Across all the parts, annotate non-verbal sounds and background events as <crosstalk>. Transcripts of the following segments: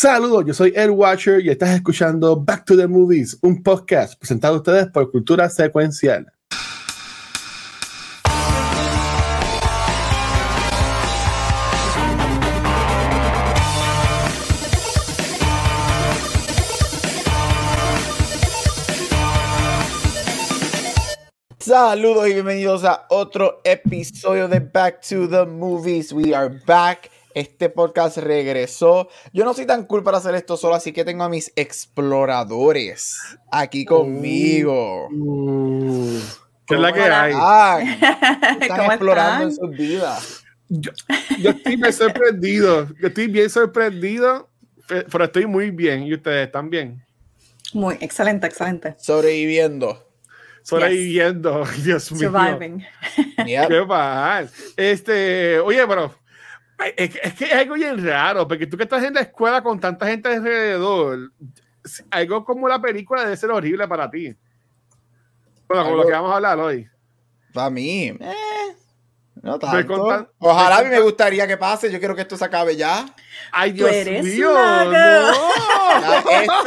Saludos, yo soy Ed Watcher y estás escuchando Back to the Movies, un podcast presentado a ustedes por Cultura Secuencial. Saludos y bienvenidos a otro episodio de Back to the Movies. We are back. Este podcast regresó. Yo no soy tan cool para hacer esto solo, así que tengo a mis exploradores aquí conmigo. Uh, ¿Qué es la que ¿Cómo hay? están? <laughs> Están ¿Cómo explorando en sus vidas. Yo, yo estoy bien sorprendido. Yo estoy bien sorprendido, pe- pero estoy muy bien. ¿Y ustedes están bien? Muy excelente, excelente. Sobreviviendo. Sobreviviendo. <laughs> Dios mío. Surviving. Yep. Qué mal. Este, oye, pero es, que- es que es algo bien raro, porque tú que estás en la escuela con tanta gente alrededor, algo como la película debe ser horrible para ti. Bueno, como lo que vamos a hablar hoy. Para mí, eh, no tanto. Ojalá a mí me gustaría que pase. Yo quiero que esto se acabe ya. Ay, Tú Dios eres mío. laga. No. Ya, esto-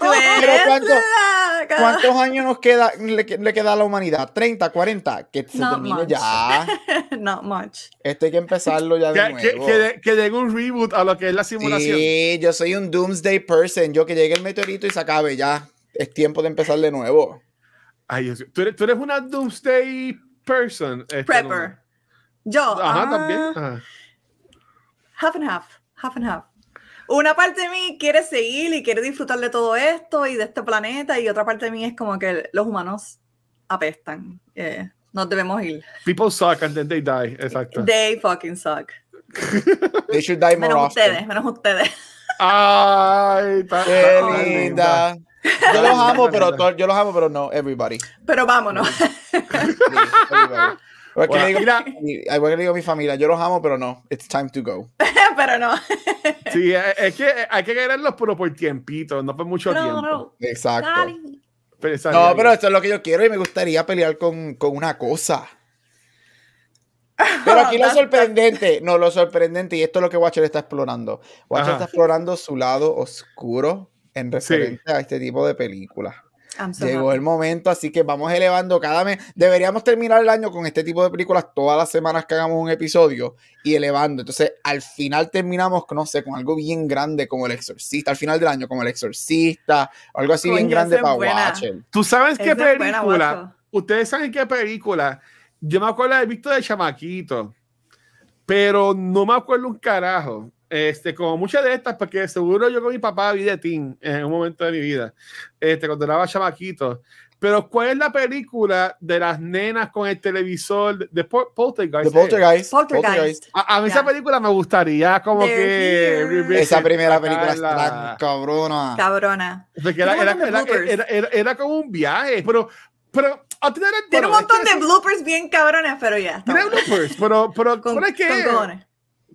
Tú Pero eres ¿cuánto- laga. ¿Cuántos años nos queda, le, le queda a la humanidad? ¿30, 40? Que se Not termine much. ya. <laughs> Not much. Esto hay que empezarlo ya de Que, nuevo. que, den un reboot a lo que es la simulación. Sí, yo soy un doomsday person. Yo que llegue el meteorito y se acabe ya. Es tiempo de empezar de nuevo. Ay, Dios mío. ¿Tú, eres, tú eres una doomsday person. este, Prepper. Yo. Ajá, ah, también. Ajá. Half and half. Half and half. Una parte de mí quiere seguir y quiere disfrutar de todo esto y de este planeta, y otra parte de mí es como que los humanos apestan. Eh, nos debemos ir. People suck and then they die. Exacto. They fucking suck. <laughs> They should die more Menos often. ustedes, menos ustedes. Ay, Qué linda. Yo los amo, pero yo los amo, pero no everybody. Pero vámonos. Sí, everybody. Igual que Bueno, le digo- mira. <laughs> igual que le digo a mi familia, yo los amo, pero no. It's time to go. <laughs> Pero no. Sí, es es que hay que quererlos, pero por tiempito, no por mucho No, tiempo. no. Exacto. Dale. Pero esa- No, pero esto es lo que yo quiero y me gustaría pelear con, con una cosa. Pero aquí lo <laughs> sorprendente, no, lo sorprendente, y esto es lo que Watcher está explorando. Watcher Ajá. está explorando su lado oscuro en referente a este tipo de películas. So Llegó happy. el momento, así que vamos elevando cada mes. Deberíamos terminar el año con este tipo de películas todas las semanas que hagamos un episodio y elevando. Entonces, al final terminamos, no sé, con algo bien grande como El Exorcista. Al final del año, como El Exorcista, o algo así bien grande para buena. Watcher. ¿Tú sabes qué Esa película? Ustedes saben qué película. Yo me acuerdo de haber visto de chamaquito, pero no me acuerdo un carajo. Este, como muchas de estas, porque seguro yo con mi papá vi de teen en un momento de mi vida, este, cuando era chamaquito. Pero, ¿cuál es la película de las nenas con el televisor de Pol- Poltergeist? The Poltergeist. Poltergeist. A, a mí Ya. esa película me gustaría como They're que Esa primera película está cabrona. Cabrona. Porque era, era, era, era- era- era como un viaje, pero, pero Tiene un montón de bloopers bien cabrones, pero ya. Tiene bloopers, pero, pero, Con, pero es que, con.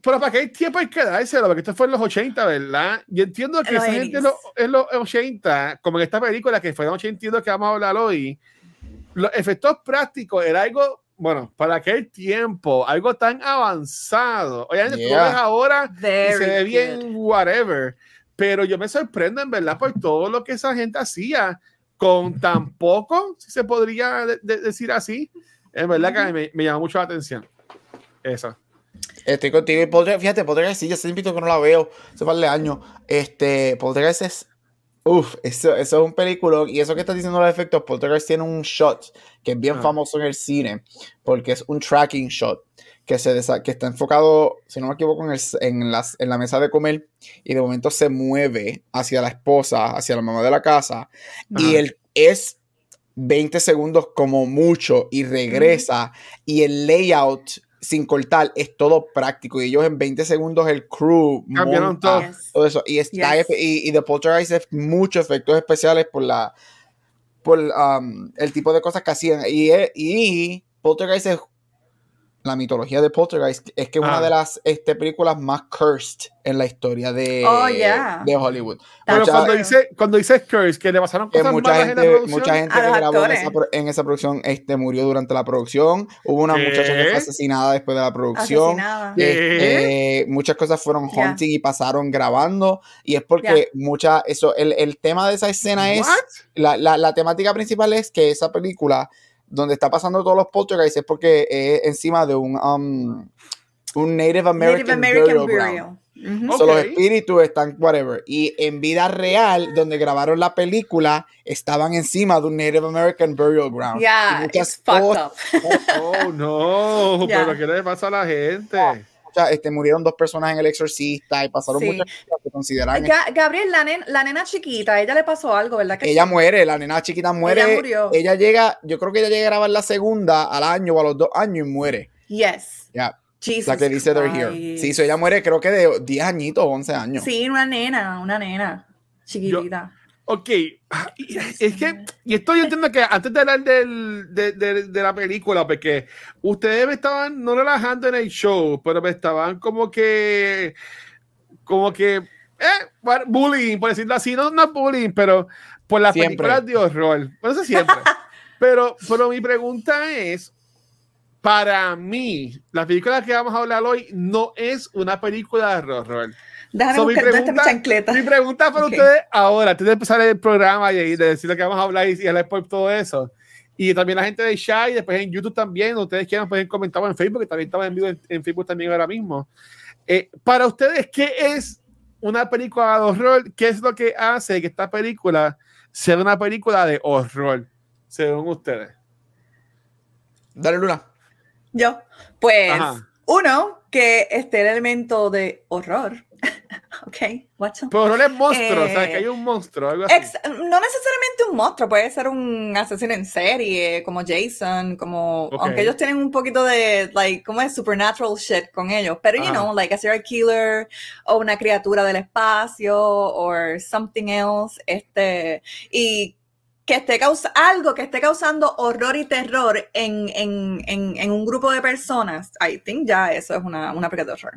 Pero para qué tiempo hay que dárselo, porque esto fue en los 80, ¿verdad? Yo entiendo que los esa gente en 80s. los, en los 80, como en esta película que fue en los 82 que vamos a hablar hoy, los efectos prácticos era algo, bueno, para aquel tiempo, algo tan avanzado. Obviamente tú lo Yeah. ves ahora y Very se ve bien, good. whatever. Pero yo me sorprendo en verdad por todo lo que esa gente hacía con tan poco, si se podría de- de- decir así. En verdad que me, me llama mucho la atención. Eso. Estoy contigo. Y Poltergeist, fíjate, Poltergeist sí, ya se invito que no la veo. Hace par de años. Este, Poltergeist es. Uf, eso, eso es un película. Y eso que estás diciendo los efectos, Poltergeist tiene un shot que es bien Ah. famoso en el cine. Porque es un tracking shot. Que, se desa- que está enfocado, si no me equivoco, en, el- en las, en la mesa de comer. Y de momento se mueve hacia la esposa, hacia la mamá de la casa. Y él es 20 segundos como mucho y regresa. Y el layout sin cortar es todo práctico. Y ellos en 20 segundos el crew Cambiaron monta todo. Yes. todo eso. Y, está Yes. y, y The Poltergeist es muchos efectos especiales por la por um, el tipo de cosas que hacían. Y, e- y Poltergeist es la mitología de Poltergeist es que es una Ah. de las este, películas más cursed en la historia de, Oh, yeah. de Hollywood. Pero Mucha- cuando dice, cuando dice Curse, que le pasaron cosas mucha malas en la gente, producción. mucha gente que grabó en esa, en esa producción este, murió durante la producción. Hubo una ¿Qué? muchacha que fue asesinada después de la producción. Este, muchas cosas fueron haunting y pasaron grabando. Y es porque mucha, eso, el, el tema de esa escena es, la, la, la temática principal es que esa película, donde está pasando todos los poltergeists, es porque es encima de un, um, un Native American, Native American burial ground. Burial. Ujú. So, los espíritus están whatever. Y en vida real, donde grabaron la película, estaban encima de un Native American burial ground. Yeah, it's fucked up. Oh, no. <laughs> Ya. Pero ¿qué le pasa a la gente? Muchas, este, murieron dos personas en El Exorcista y pasaron Sí. muchas cosas que consideran. Ga- Gabriel, la, nen- la nena chiquita, a ella le pasó algo, ¿verdad? Que Ella sí? muere, la nena chiquita muere. Ella murió. Ella llega, yo creo que ella llega a grabar la segunda al año o a los dos años y muere. Yes. Ya, Jesus la que dice They're Here. Sí, so ella muere creo que de 10 añitos o 11 años. Sí, una nena, una nena chiquitita. Ok, es que, y esto yo entiendo que antes de hablar del, de, de- de la película, porque ustedes me estaban no relajando en el show, pero me estaban como que, como que, eh, bullying, por decirlo así, no, no bullying, pero por las Siempre. películas de horror, no sé siempre, pero, pero mi pregunta es, para mí, la película que vamos a hablar hoy no es una película de horror. Déjame So, mi buscar pregunta- chancleta. Mi pregunta para Ok. ustedes ahora, antes de empezar el programa y y de decir lo que vamos a hablar y, y hablar por todo eso, y también la gente de Shy, después en YouTube también, ustedes quieran, pueden comentar en Facebook, que también estamos en vivo en, en Facebook también ahora mismo. Eh, para ustedes, ¿qué es una película de horror? ¿Qué es lo que hace que esta película sea una película de horror, según ustedes? Dale, Luna. Yo, pues, Ajá. uno, que esté el elemento de horror. <laughs> ok, up? Pero horror es monstruo, o sea, Eh, que hay un monstruo, algo así. Ex- no necesariamente un monstruo, puede ser un asesino en serie, como Jason, como, Ok. aunque ellos tienen un poquito de, like, como es supernatural shit con ellos, pero, you Ajá. know, like a serial killer, o una criatura del espacio, o something else, este, y que esté causa algo que esté causando horror y terror en, en, en, en un grupo de personas, I think ya eso es una, una película de horror.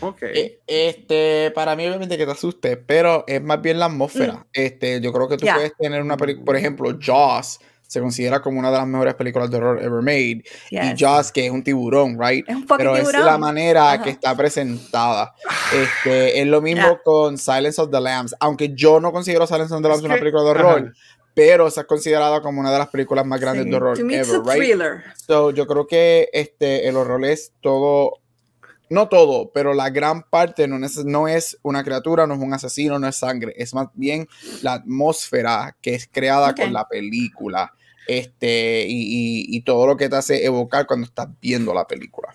Ok. Eh, Este, para mí, obviamente que te asuste, pero es más bien la atmósfera. Mm. Este, yo creo que tú Ya. puedes tener una película, por ejemplo, Jaws se considera como una de las mejores películas de horror ever made. Y Yes. Jaws, que es un tiburón, right? Es un fucking Pero es tiburón. la manera Ajá. que está presentada. Este, es lo mismo Ya. con Silence of the Lambs, aunque yo no considero Silence of the Lambs Es una que- película de horror, ajá. pero esa es considerada como una de las películas más grandes Sí. de horror ever, a right? thriller. So, yo creo que este, el horror es todo, no todo, pero la gran parte no, neces- no es una criatura, no es un asesino, no es sangre, es más bien la atmósfera que es creada Ok. con la película. Este, y, y- y todo lo que te hace evocar cuando estás viendo la película.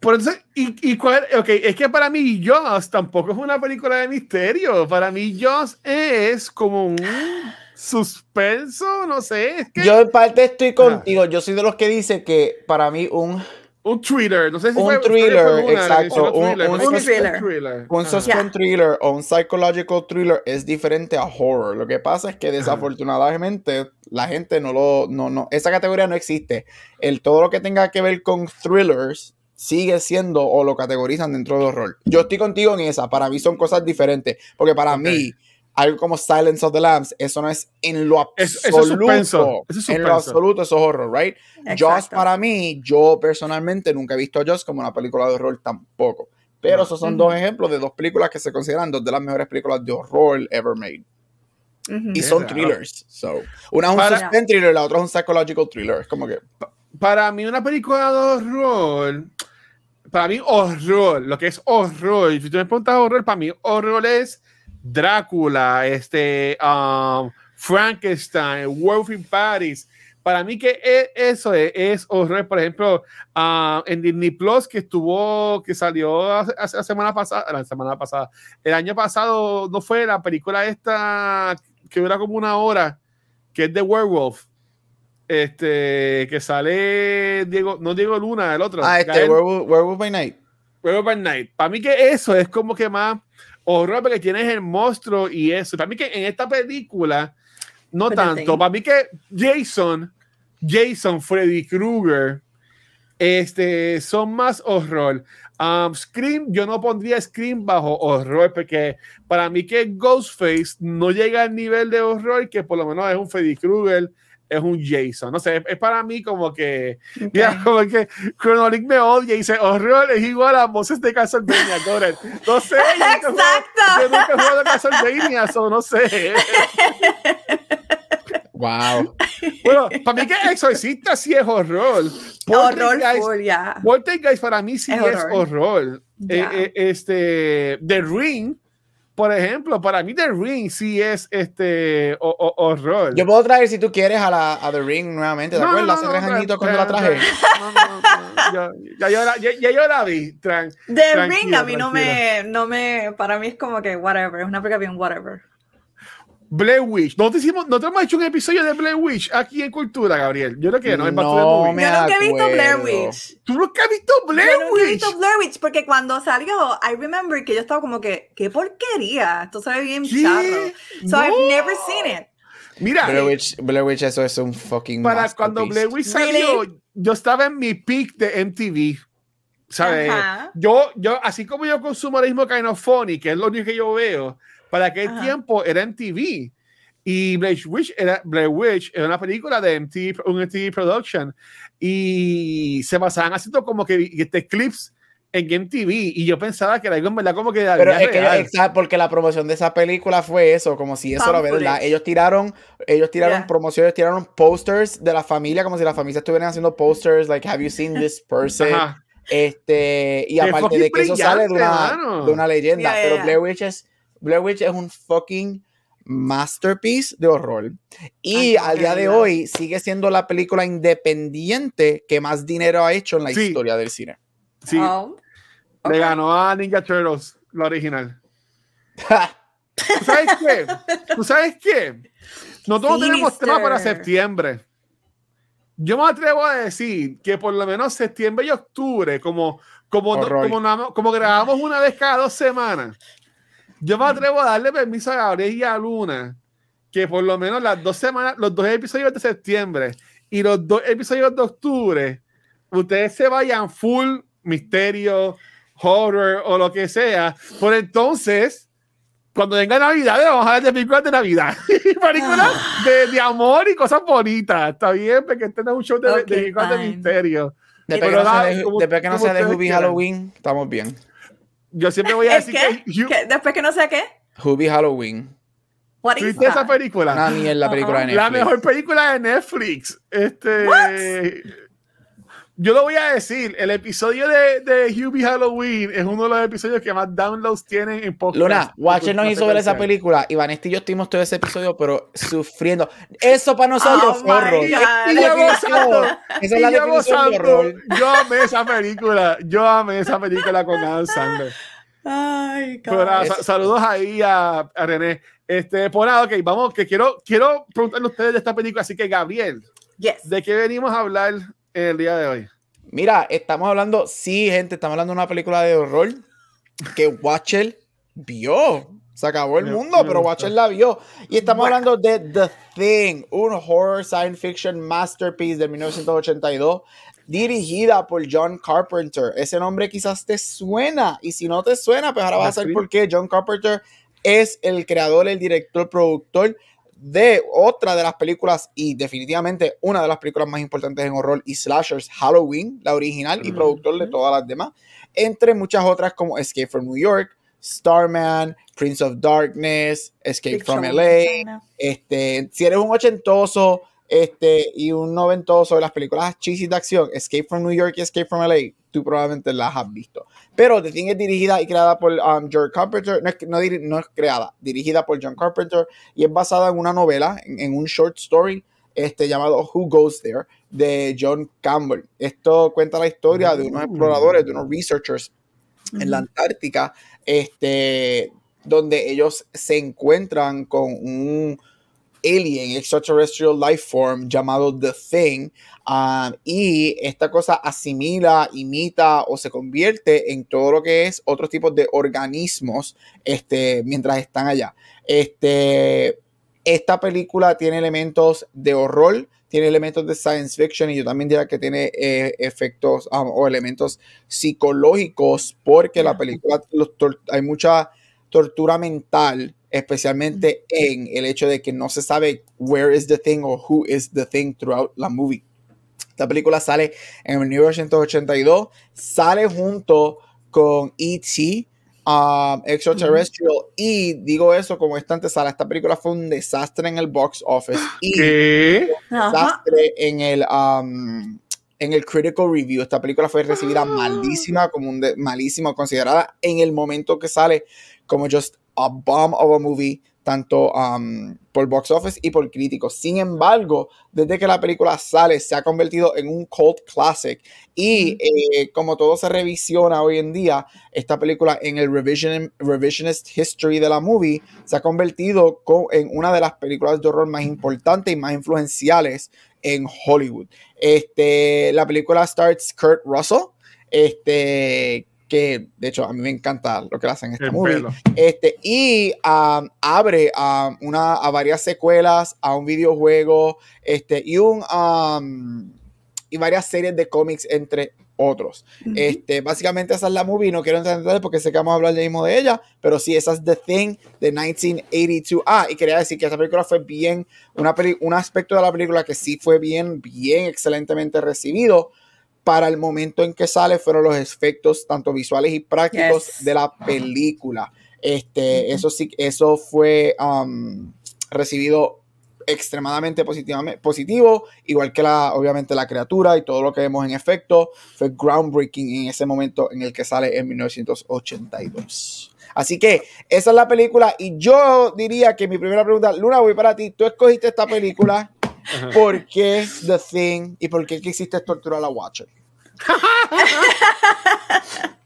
Por eso, y, y cuál, ok, es que para mí Jaws tampoco es una película de misterio. Para mí Jaws es como un suspenso, no sé, es que Yo en parte estoy contigo, yo soy de los que dice que para mí un, un thriller, no sé si Un fue, thriller, fue exacto, un- thriller, un es thriller. thriller. Un suspense thriller o un psychological thriller es diferente a horror. Lo que pasa es que desafortunadamente la gente no lo, no, no, esa categoría no existe. El todo lo que tenga que ver con thrillers sigue siendo o lo categorizan dentro de horror. Yo estoy contigo en esa. Para mí son cosas diferentes. Porque para mí, algo como Silence of the Lambs, eso no es en lo Es- absoluto. eso es suspenso, eso es En lo absoluto, eso es horror, right? Jaws Exacto. para mí, yo personalmente nunca he visto a Jaws como una película de horror tampoco. Pero No. esos son dos ejemplos de dos películas que se consideran dos de las mejores películas de horror ever made. Y Es son thrillers. So, una es un Para- suspense thriller, la otra es un psychological thriller. Es como que. Para mí una película de horror, para mí horror, lo que es horror, si tú me preguntas horror, para mí horror es Drácula, este, um, Frankenstein, Wolf in Paris. Para mí que e- eso es, es horror, por ejemplo, ah, en Disney Plus que estuvo, que salió hace, hace- la semana pasada, la semana pasada, el año pasado, no fue la película esta que dura como una hora, que es de Werewolf, este, que sale Diego, no Diego Luna, el otro. Ah, este, Werewolf, Werewolf by Night. Werewolf by Night. Para mí que eso es como que más horror porque tienes el monstruo y eso. Para mí que en esta película, no the tanto. Para mí que Jason, Jason, Freddy Krueger, este, son más horror. Um, Scream, yo no pondría Scream bajo horror, porque para mí que Ghostface no llega al nivel de horror que por lo menos es un Freddy Krueger, es un Jason. No sé, es para mí como que, mira, como que Chronolic me odia y dice horror es igual a voces de Castlevania, Goren. No sé, yo nunca he jugado- yo nunca he jugado Castlevania, so no sé. Wow. Bueno, para mí que Exorcista sí es horror. Horror Poltergeist- full, ya. Poltergeist para mí sí Es es, horror. horror. Ya. Eh, eh, este, The Ring, por ejemplo, para mí The Ring sí es este o- o- horror. Yo puedo traer si tú quieres a, la, a The Ring nuevamente. ¿Te No, acuerdas? no, Hace no, tres no, añitos cuando la traje. no, no, no, yo- ya, yo la, ya, ya yo la vi. tran- The Ring a mí no me, no me, para mí es como que whatever, es una película bien whatever. Blair Witch. Nosotros, hicimos, nosotros hemos hecho un episodio de Blair Witch aquí en Cultura, Gabriel. Yo creo que no, the No me Yo nunca he visto Blair. Witch. ¿Tú nunca has visto Blair Yo nunca he visto Blair Witch porque cuando salió, I remember que yo estaba como que, qué porquería, esto se ve bien ¿Qué? charro. So No. I've never seen it. Mira, Blair Witch, Blair Witch, eso es un fucking para cuando. Blair Witch salió, Really? yo estaba en mi peak de MTV. ¿Sabes? Ajá. Yo, yo, así como yo consumo ahora mismo Kind of Funny, que es lo único que yo veo, para aquel Ajá. tiempo era MTV. Y Blair Witch era, Blair Witch era una película de MTV, un MTV Production. Y se pasaban haciendo como que este, clips en MTV. Y yo pensaba que era algo en verdad como que la Pero es que ellos- real. exacto, porque la promoción de esa película fue eso, como si eso era verdad. Ellos tiraron, ellos tiraron Yeah. promociones, tiraron posters de la familia, como si la familia estuvieran haciendo posters, like, have you seen this person? Ajá. Este, y aparte de que eso sale de una, de una leyenda, Yeah, yeah, pero. Blair Witch es, Blair Witch es un fucking masterpiece de horror. Y Ay, al día de hoy sigue siendo la película independiente que más dinero ha hecho en la Sí. historia del cine. Sí, Oh, le ok. ganó a Ninja Turtles, la original. <laughs> ¿Tú sabes qué? ¿Tú sabes qué? Nosotros tenemos tema para septiembre. Yo me atrevo a decir que por lo menos septiembre y octubre, como, como, como, na- como grabamos una vez cada dos semanas, yo me atrevo a darle permiso a Gabriel y a Luna que por lo menos las dos semanas, los dos episodios de septiembre y los dos episodios de octubre, ustedes se vayan full misterio, horror o lo que sea. Por entonces, cuando venga Navidad, vamos a hablar de películas de Navidad. <laughs> películas de, de amor y cosas bonitas. Está bien, porque este no es un show de, de Ok, películas de misterio. Después que no sea da- de, como- después que no de. Halloween, estamos bien. Yo siempre voy a <laughs> ¿Es decir qué? que. Después que no sé qué. Hubie Halloween. What is ¿Tuviste esa película? Una mierda película de Netflix. La mejor película de Netflix. Este. Yo lo voy a decir, el episodio de, de Hubie Halloween es uno de los episodios que más downloads tienen en podcast. Luna, Watcher nos hizo ver esa película. y Vanessa y yo estuvimos todo ese episodio, pero sufriendo. Eso para nosotros Oh fue horror. Y yo gozando. Esa es Y la yo definición de gozando. horror. Yo amé esa película. Yo amé esa película con Adam Sandler. Ay. Pero saludos ahí a, a René. Este, por nada, ok, vamos, que quiero, quiero preguntarle a ustedes de esta película. Así que, Gabriel, Yes. ¿de qué venimos a hablar el día de hoy? Mira, estamos hablando, sí, gente, estamos hablando de una película de horror que Watcher vio. Se acabó el mundo, pero. Watcher la vio. Y estamos hablando de The Thing, un horror science fiction masterpiece de 1982, dirigida por John Carpenter. Ese nombre quizás te suena, y si no te suena, pues ahora vas a saber por qué. John Carpenter es el creador, el director, productor de otra de las películas y definitivamente una de las películas más importantes en horror y slashers, Halloween, la original y productor de todas las demás, entre muchas otras como Escape from New York, Starman, Prince of Darkness, Escape Big from LA, este, si eres un ochentoso este, y un noventoso de las películas cheesy de acción, Escape from New York y Escape from LA, tú probablemente las has visto. Pero The Thing es dirigida y creada por um, John Carpenter, no es, no, es creada, dirigida por John Carpenter y es basada en una novela, en, en un short story este, llamado Who Goes There de John Campbell. Esto cuenta la historia de unos Uh. exploradores, de unos researchers en la Antártica, este, donde ellos se encuentran con un alien, extraterrestrial life form llamado The Thing, um, y esta cosa asimila, imita o se convierte en todo lo que es otros tipos de organismos este, mientras están allá. Este, esta película tiene elementos de horror, tiene elementos de science fiction y yo también diría que tiene eh, efectos um, o elementos psicológicos porque la película los hay mucha tortura mental, especialmente en el hecho de que no se sabe where is the thing or who is the thing throughout la movie. Esta película sale en el 1982, sale junto con E.T., um, Extraterrestrial, y digo eso como esta antesala, esta película fue un desastre en el box office <gasps> y ¿Qué? Ajá. desastre en el um, en el critical review. Esta película fue recibida malísima, como un de- malísima, considerada en el momento que sale como just a bomb of a movie, tanto um, por box office y por críticos. Sin embargo, desde que la película sale, se ha convertido en un cult classic. Y eh, como todo se revisiona hoy en día, esta película en el revision, revisionist history de la movie se ha convertido co- en una de las películas de horror más importantes y más influenciales en Hollywood. Este, la película starts Kurt Russell, este, que de hecho a mí me encanta lo que le hacen en esta El movie. pelo. Este, y um, abre a, una, a varias secuelas, a un videojuego, este, y un um, y varias series de cómics, entre otros. Ujú. Este, básicamente esa es la movie, no quiero entrar en detalles porque sé que vamos a hablar ya mismo de ella, pero sí, esa es The Thing de 1982. Ah, y quería decir que esta película fue bien, una peli- un aspecto de la película que sí fue bien, bien excelentemente recibido. Para el momento en que sale fueron los efectos tanto visuales y prácticos Yes. de la película. Este, eso sí, eso fue um, recibido extremadamente positivamente, positivo, igual que la, obviamente la criatura y todo lo que vemos en efecto, fue groundbreaking en ese momento en el que sale en 1982. Así que esa es la película y yo diría que mi primera pregunta, Luna, voy para ti, tú escogiste esta película. ¿Por qué The Thing y por qué quisiste torturar a la Watcher? <laughs>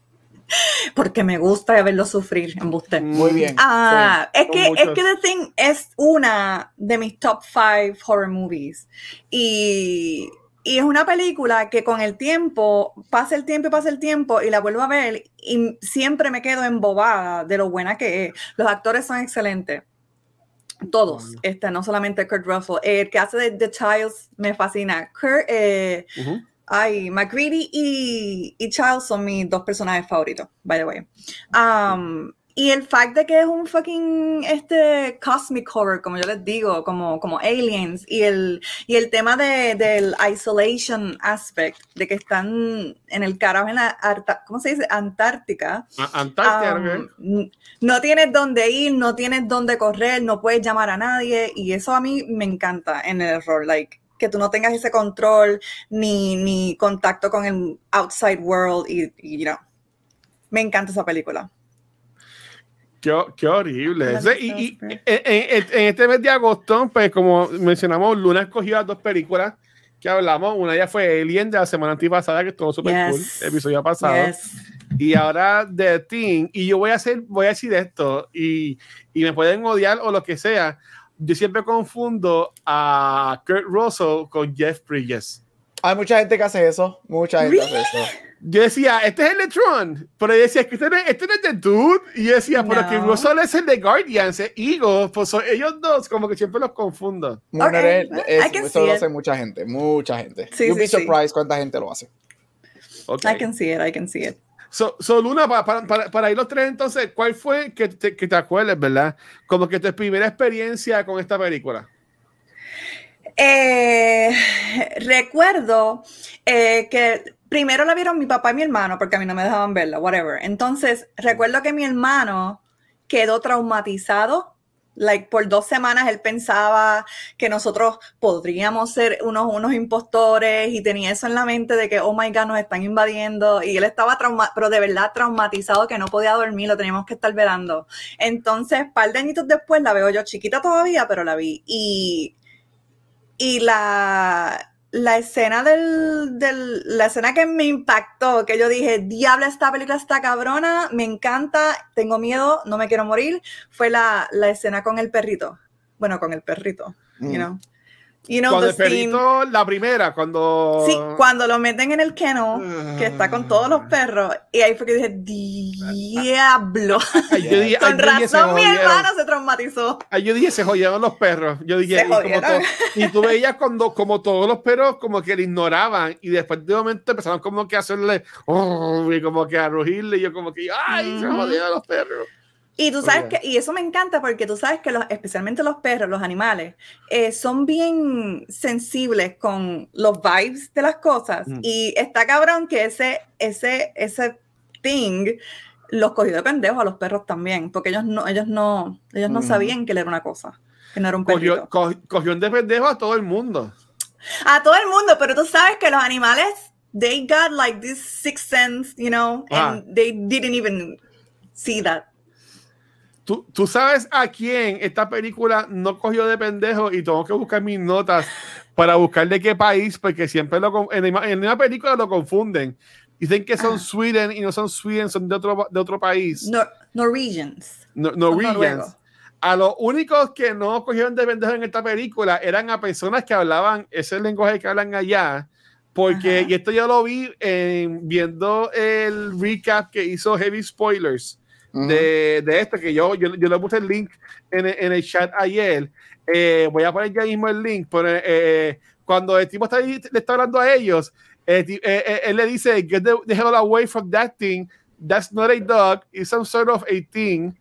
Porque me gusta verlo sufrir, embuste. Muy bien. Ah, es que, es que The Thing es una de mis top five horror movies. Y, y es una película que con el tiempo, pasa el tiempo y pasa el tiempo y la vuelvo a ver y siempre me quedo embobada de lo buena que es. Los actores son excelentes. Todos, este, no solamente Kurt Russell. El que hace de The Childs me fascina. Kurt, eh, Ujú. Ay, McGreedy y, y Charles son mis dos personajes favoritos, by the way. Um, y el fact de que es un fucking este cosmic horror, como yo les digo, como, como aliens, y el, y el tema de, del isolation aspect, de que están en el carajo en la Arta- ¿cómo se dice? Antártica. A- Antártida, Um, ¿no? tienes dónde ir, no tienes dónde correr, no puedes llamar a nadie y eso a mí me encanta en el error, like que tú no tengas ese control ni, ni contacto con el outside world y, y, you know, me encanta esa película. Qué, qué horrible. Y, y- Christopher. en, en- en este mes de agosto, pues como mencionamos, Luna escogió las dos películas que hablamos. Una ya fue Alien de la semana antipasada, que estuvo súper cool, el episodio pasado. Yes. Y ahora The Thing. Y yo voy a hacer, voy a decir esto, y, y me pueden odiar o lo que sea. Yo siempre confundo a Kurt Russell con Jeff Bridges. Hay mucha gente que hace eso, mucha gente hace eso. Yo decía, este es el de Tron, pero yo decía, que este no, es- este no es de Dude. Y yo decía, pero No. que Russell es el de Guardians, es Eagle. Pues son ellos dos, como que siempre los confundo. Bueno, Ok, es- es- I can eso lo it. hace mucha gente, mucha gente. Sí, You'd sí, be sí. surprised cuánta gente lo hace. Okay. I can see it, I can see it. So, so, Luna, para, para, para, para ir los tres, entonces, ¿cuál fue que te, que te acuerdes, verdad? Como que tu primera experiencia con esta película. Eh, recuerdo eh, que primero la vieron mi papá y mi hermano, porque a mí no me dejaban verla, whatever. Entonces, recuerdo que mi hermano quedó traumatizado. Like, por dos semanas él pensaba que nosotros podríamos ser unos, unos impostores y tenía eso en la mente de que, oh my God, nos están invadiendo. Y él estaba trauma, pero de verdad traumatizado que no podía dormir, lo teníamos que estar velando. Entonces, par de añitos después la veo yo chiquita todavía, pero la vi. Y y la, la escena del, del- la escena que me impactó, que yo dije, diablo, esta película está cabrona, me encanta, tengo miedo, no me quiero morir, fue la, la escena con el perrito. Bueno, con el perrito, you Mm. know. You know, cuando el perrito, la primera, cuando. Sí, cuando lo meten en el kennel, que está con todos los perros, y ahí fue que dije, diablo. Ay, yo dije- ay, Con yo dije, se razón mi jodieron. hermano se traumatizó. Ah, yo dije, se jodieron los perros. Yo dije, Se y, como jodieron. to- y tú <laughs> veías cuando, como todos los perros como que le ignoraban y después de un momento empezaron como que a hacerle "Oh", y como que a rugirle y yo como que, ay, se jodieron los perros. Y tú sabes que, y eso me encanta porque tú sabes que los, especialmente los perros, los animales, eh, son bien sensibles con los vibes de las cosas. Mm. Y está cabrón que ese, ese, ese thing los cogió de pendejo a los perros también, porque ellos no, ellos no, ellos no Ujú. sabían que él era una cosa, que no era un perrito. Cogió, co- cogió de pendejo a todo el mundo. A todo el mundo, pero tú sabes que los animales, they got like this sixth sense, you know, Ah. and they didn't even see that. ¿Tú, tú sabes a quién esta película no cogió de pendejo y tengo que buscar mis notas para buscar de qué país, porque siempre lo, en, en una película lo confunden. Dicen que son Ah. Sweden y no son Sweden, son de otro, de otro país. Nor- Norwegians. No- Norwegians. A los únicos que no cogieron de pendejo en esta película eran a personas que hablaban ese lenguaje que hablan allá. Porque, Ajá. y esto ya lo vi en, viendo el recap que hizo Heavy Spoilers De, de esto, que yo, yo, yo le puse el link en en el chat ayer. Eh, voy a poner ya mismo el link. Pero, eh, cuando el tipo está ahí, le está hablando a ellos, el ti- eh, eh, él le dice: Get the, the hell away from that thing. That's not a dog. It's some sort of a thing.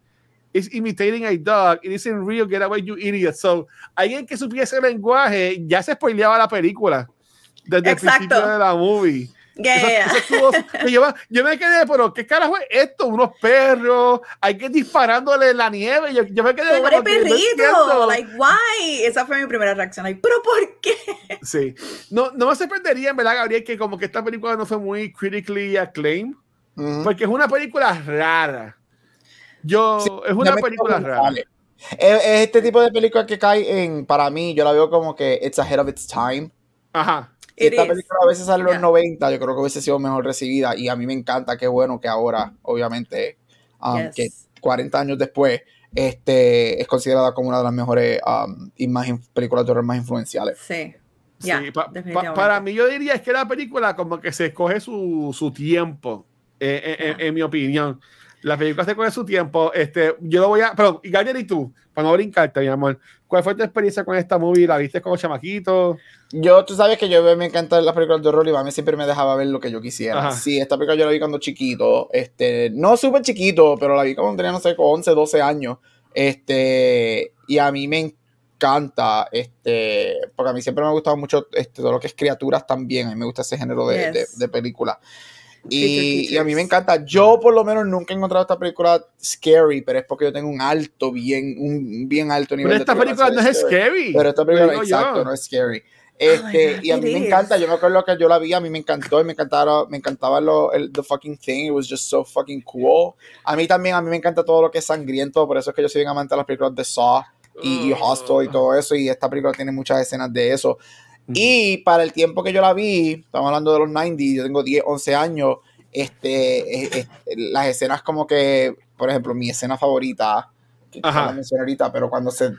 It's imitating a dog. It isn't real. Get away, you idiot. So, alguien que supiese el lenguaje ya se spoileaba la película desde Exacto. el principio de la movie. Yeah, eso estuvo- yo, me- yo me quedé, pero ¿qué carajo es esto? Unos perros, hay que ir disparándole en la nieve. Yo, yo me quedé Pobre como que no perrito, like, why? Esa fue mi primera reacción, like, ¿pero por qué? Sí. No, no me sorprendería, en verdad, Gabriel, que como que esta película no fue muy critically acclaimed, porque es una película rara. Yo, Sí, es una película rara. vale. Es, es este tipo de película que cae en, para mí, yo la veo como que it's ahead of its time. Ajá. Esta is. película a veces sale en los Yeah. 90, yo creo que hubiese sido mejor recibida y a mí me encanta, qué bueno que ahora, obviamente, um, Yes. que 40 años después, este, es considerada como una de las mejores um, y más in- películas de horror más influenciales. Sí, Sí, pa- pa- para mí yo diría es que la película como que se escoge su, su tiempo, eh, eh, en- Ajá. en mi opinión. La película se coge su tiempo. Este, yo lo voy a... Pero, y Gabriel, ¿y tú? Para no brincarte, mi amor. ¿Cuál fue tu experiencia con esta movie? ¿La viste como chamaquito? Yo, tú sabes que yo me encantan las películas de horror y a mí siempre me dejaba ver lo que yo quisiera. Ajá. Sí, esta película yo la vi cuando chiquito, este, no súper chiquito, pero la vi cuando tenía, no sé, como 11, 12 años. Este, y a mí me encanta, este, porque a mí siempre me ha gustado mucho este, todo lo que es criaturas también, a mí me gusta ese género de, de, Yes. de película. Y, y a mí me encanta. Yo por lo menos nunca he encontrado esta película scary, pero es porque yo tengo un alto, bien, un bien alto nivel Pero de esta película no es scary. pero esta película, exacto, yo. no es scary. Oh Este, my y a God, mí me is. encanta, yo me acuerdo que yo la vi, a mí me encantó y me encantaba, me encantaba lo, el the fucking thing, it was just so fucking cool. A mí también, a mí me encanta todo lo que es sangriento, por eso es que yo soy bien amante de las películas de Saw y, y Hostel y todo eso, y esta película tiene muchas escenas de eso. Y para el tiempo que yo la vi, estamos hablando de los 90, yo tengo 10, 11 años, este, eh, las escenas como que, por ejemplo, mi escena favorita, que Ajá. la mencioné ahorita, pero cuando se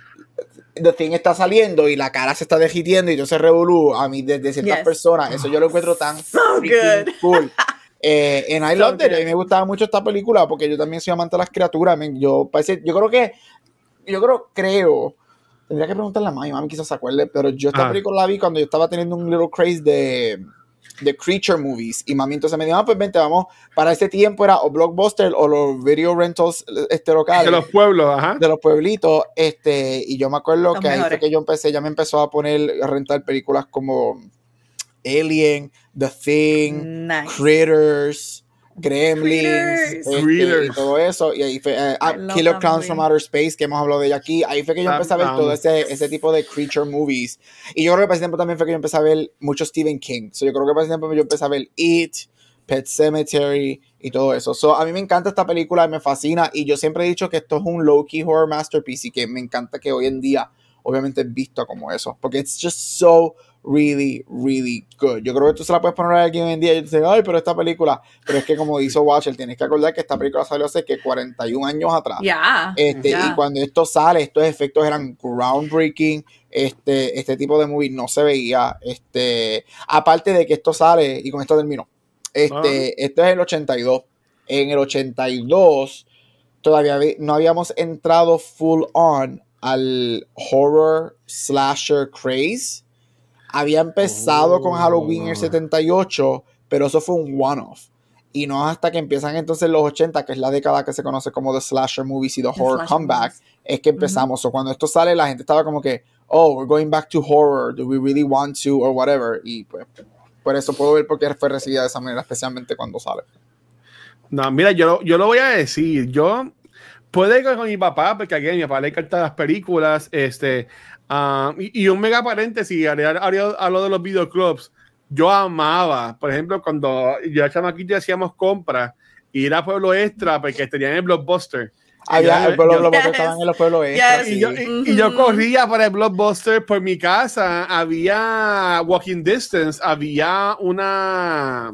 The Thing está saliendo y la cara se está derritiendo y yo se revolú a mí desde ciertas Yes. personas, eso yo lo encuentro tan So good. cool. <laughs> Eh, and I So good. me gustaba mucho esta película porque yo también soy amante de las criaturas. men. Yo, parece, yo creo que, yo creo, creo, tendría que preguntarle a mami, mami quizás se acuerde, pero yo esta Ajá. película la vi cuando yo estaba teniendo un little craze de, de creature movies y mami entonces me dijo, ah, pues vente, vamos, para ese tiempo era o Blockbuster o los video rentals este, locales De los pueblos, ajá. de los pueblitos, este, y yo me acuerdo Los que ahí fue que yo empecé, ya me empezó a poner a rentar películas como Alien, The Thing, Nice. Critters, Gremlins, este, y todo eso, y ahí fue eh, ah, Killer Clowns from Outer Space, que hemos hablado de ella aquí, ahí fue que yo empecé a ver todo ese, ese tipo de creature movies, y yo creo que para ese tiempo también fue que yo empecé a ver mucho Stephen King, so, yo creo que para ese tiempo yo empecé a ver It, Pet Cemetery y todo eso. So, a mí me encanta esta película, me fascina. Y yo siempre he dicho que esto es un low-key horror masterpiece y que me encanta que hoy en día obviamente es visto como eso, porque it's just so really, really good. Yo creo que tú se la puedes poner a alguien hoy en día y dices, ay, pero esta película, pero es que como hizo Watcher, tienes que acordar que esta película salió hace que 41 años atrás. Ya. Este. Y cuando esto sale, estos efectos eran groundbreaking. Este, este tipo de movie no se veía. Este, aparte de que esto sale, y con esto termino. Este, Esto es el 82. En el 82, todavía no habíamos entrado full on al horror slasher craze. Había empezado con Halloween en el Oh. 78, pero eso fue un one-off. Y no hasta que empiezan entonces los 80, que es la década que se conoce como the slasher movies y the The horror comeback, movies. es que empezamos. O cuando esto sale, la gente estaba como que, oh, we're going back to horror, do we really want to, or whatever. Y pues, por eso puedo ver por qué fue recibida de esa manera, especialmente cuando sale. No, mira, yo, lo- yo lo voy a decir. Yo puede que con mi papá, porque aquí mi papá le encanta las películas. Este, ah, y, y un mega paréntesis, a lo de los videoclubs. Yo amaba, por ejemplo, cuando yo chamaquito hacíamos compras, ir a Pueblo Extra, porque tenían el blockbuster. Había, yo- el pueblo, yo- Yes. estaban en los pueblos extras, Yes. Y yo, sí. y- y yo corría para el blockbuster por mi casa. Había walking distance, había una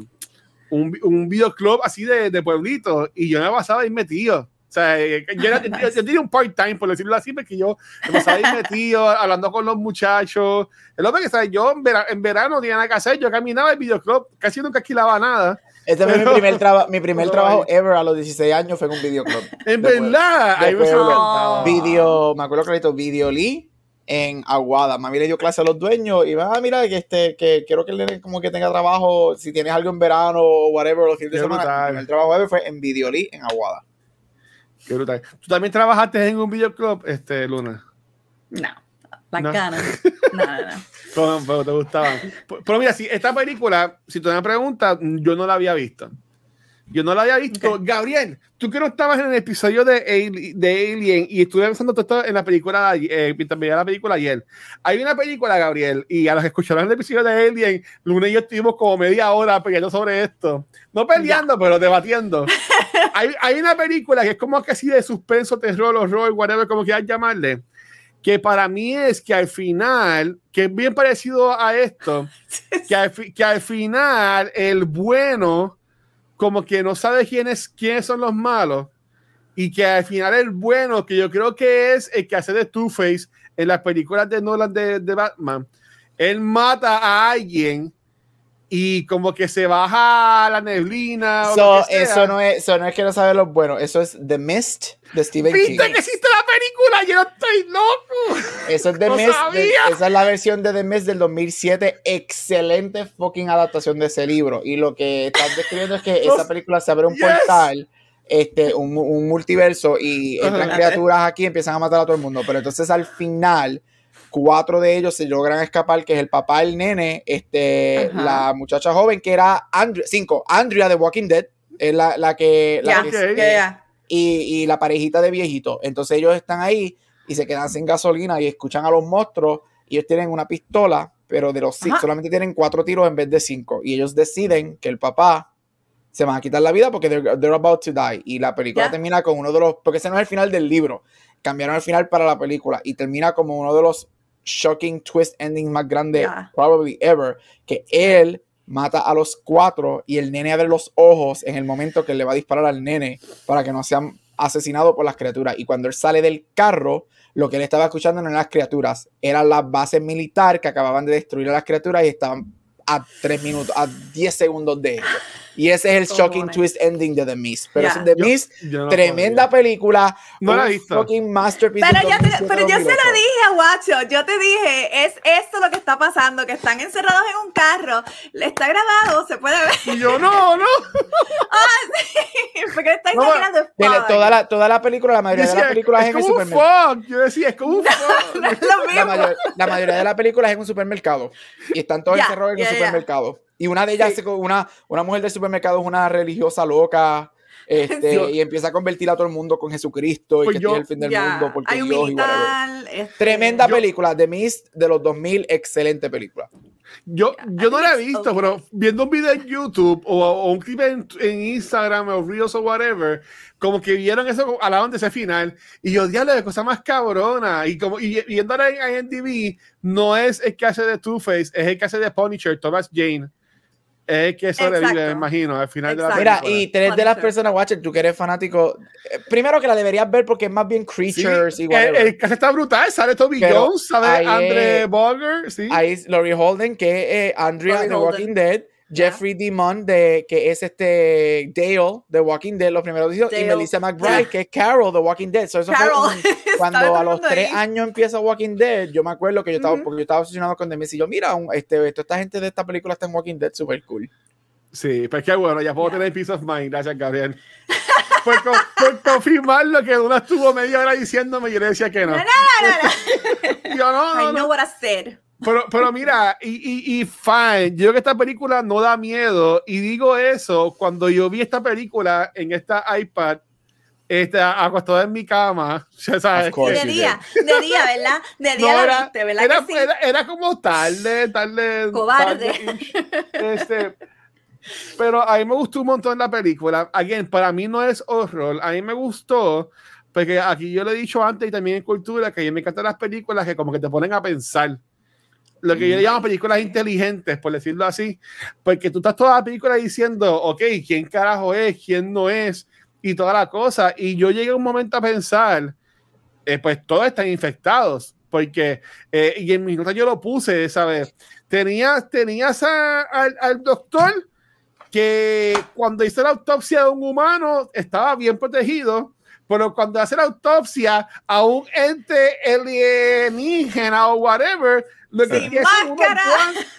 un, un videoclub así de, de pueblito y yo me pasaba ahí metido. O sea, eh, yo, era- yo- yo tenía un part-time, por decirlo así, porque yo me pasaba ahí metido, <laughs> hablando con los muchachos. Es lo que ¿sabes? yo en verano, en verano no tenía nada que hacer, yo caminaba el videoclub, casi nunca alquilaba nada. Este fue mi primer, traba- mi <laughs> primer trabajo ever a los 16 años fue en un videoclub. <laughs> En Después- verdad, ahí me encantaba. Video, me acuerdo clarito, Video Lee en Aguada. Mami le dio clase a los dueños y va, ah, mira, que este, que quiero que el nene como que tenga trabajo, si tienes algo en verano o whatever, los fines de semana. Mi primer trabajo ever fue en Video Lee en Aguada. Qué brutal. ¿Tú también trabajaste en un videoclub, este, Luna? No, las No. ganas. <laughs> No, no, no. Como- pero te gustaban. Pero pero mira, si esta película, si tú me preguntas, yo no la había visto. Yo no la había visto. Ok. Gabriel, tú que no estabas en el episodio de, de Alien y estuve pensando todo esto en la película, eh, veía la película ayer. Hay una película, Gabriel, y a los que escucharon el episodio de Alien, Luna y yo estuvimos como media hora peleando sobre esto. No peleando, pero debatiendo. <laughs> hay, hay una película que es como así de suspenso, terror, horror, whatever, como quieras llamarle que para mí es que al final, que es bien parecido a esto, <laughs> que al, que al final el bueno como que no sabe quiénes, quiénes son los malos y que al final el bueno, que yo creo que es el que hace de Two-Face en las películas de Nolan de, de Batman, él mata a alguien y como que se baja la neblina. o So, lo que sea. eso, no es, eso no es que no sabe lo bueno, eso es The Mist de Stephen King. ¿Viste que existe la película? Yo no estoy loco. Eso es The <laughs> No Mist, de- esa es la versión de The Mist del 2007. Excelente fucking adaptación de ese libro. Y lo que estás describiendo es que <laughs> No- esa película se abre un Yes. portal, este, un, un multiverso, y entran criaturas aquí y empiezan a matar a todo el mundo. Pero entonces al final, cuatro de ellos se logran escapar, que es el papá, el nene, este, Ajá. la muchacha joven, que era Andrea, cinco, Andrea de Walking Dead, es la, la que... la que- y, y la parejita de viejito. Entonces ellos están ahí y se quedan sin gasolina y escuchan a los monstruos. Y ellos tienen una pistola, pero de los cinco, Ajá. solamente tienen cuatro tiros en vez de cinco. Y ellos deciden que el papá se van a quitar la vida porque they're, they're about to die. Y la película termina con uno de los, porque ese no es el final del libro, cambiaron el final para la película y termina como uno de los shocking twist endings más grandes Ya. probably ever, que él mata a los cuatro y el nene abre los ojos en el momento que le va a disparar al nene para que no sean asesinados por las criaturas. Y cuando él sale del carro, lo que él estaba escuchando no eran las criaturas, eran las bases militar que acababan de destruir a las criaturas y estaban a tres minutos, a 10 segundos de ellos. Y ese es el shocking twist ending de The Mist. Pero es The Yo- Mist, yo no tremenda película. No la he un visto. Fucking masterpiece. Pero yo, te- 2007, pero yo se 2008. lo dije a Guacho, yo te dije, es esto lo que está pasando, que están encerrados en un carro, le está grabado, se puede ver, Y yo no, no. <laughs> porque le está No, De toda, la, toda la película, la mayoría de Decía, las películas es, es en el como un supermercado. fog. Yo decía, es como un <laughs> fog. no es lo La, mayor- la mayoría de las películas es en un supermercado. Y están todos Ya, encerrados en ya, un supermercado. Y una de ellas, Sí. una, una mujer del supermercado es una religiosa loca. Este, Sí. Y empieza a convertir a todo el mundo con Jesucristo y Pues que yo- este es el fin del Ya, mundo porque hay un Dios y militar. este, Tremenda Yo- película, The Mist de los 2000, excelente película. Yo, Yeah, yo I no la he visto, okay. pero viendo un video en YouTube o, o un clip en, en Instagram o Reels o whatever, como que vieron eso, hablaban de ese final, y yo, diablo, de cosa más cabrona. Y como y, y viendo ahora en IMDb, no es el que hace de Two-Face, es el que hace de Punisher, Thomas Jane. Es que sobrevive, Exacto. me imagino, al final de la Exacto. Mira, película. y tres de las personas, Watcher, tú que eres fanático, eh, primero que la deberías ver porque es más bien Sí, Creatures y el, whatever. el caso está brutal, sale Toby Pero Jones, sale Andre Bogger, sí. Ahí es Laurie Holden, que es eh, Andrea de. Walking Dead, Jeffrey Demon, de, que es este Dale de Walking Dead, los primeros días, y. Melissa McBride, que es Carol de Walking Dead. So, eso fue Carol. un- <laughs> cuando a los tres ahí. años empieza Walking Dead, yo me acuerdo que yo estaba, porque yo estaba obsesionado con Demis y yo, mira, un- este, toda esta gente de esta película está en Walking Dead, super cool. Sí, pues qué bueno, ya puedo Ya. tener peace of mind, gracias Gabriel. <laughs> por, por confirmar lo que una estuvo media hora diciéndome y yo le decía que no. No, no, no, no. <laughs> Yo, no, no, I no. know what I said. Pero, pero mira, y, y, y fine, yo creo que esta película no da miedo y digo eso cuando yo vi esta película en esta iPad, este, acostada en mi cama, <laughs> ya sabes. De día, de día, ¿verdad? De No, día la era, viste, ¿verdad era, que sí? era- era como tarde, tarde. Cobarde. tarde, este, pero a mí me gustó un montón la película. Again, para mí no es horror. A mí me gustó, porque aquí yo lo he dicho antes y también en cultura, que a mí me encantan las películas que como que te ponen a pensar. Lo que yo le llamo películas inteligentes, por decirlo así. Porque tú estás toda la película diciendo, ok, ¿quién carajo es? ¿Quién no es? Y toda la cosa. Y yo llegué un momento a pensar, eh, pues todos están infectados. Porque, eh, y en mis notas yo lo puse, ¿sabes? Tenías, tenías a- al, al doctor que cuando hizo la autopsia de un humano estaba bien protegido, pero cuando hace la autopsia a un ente alienígena o whatever, lo que, quiere son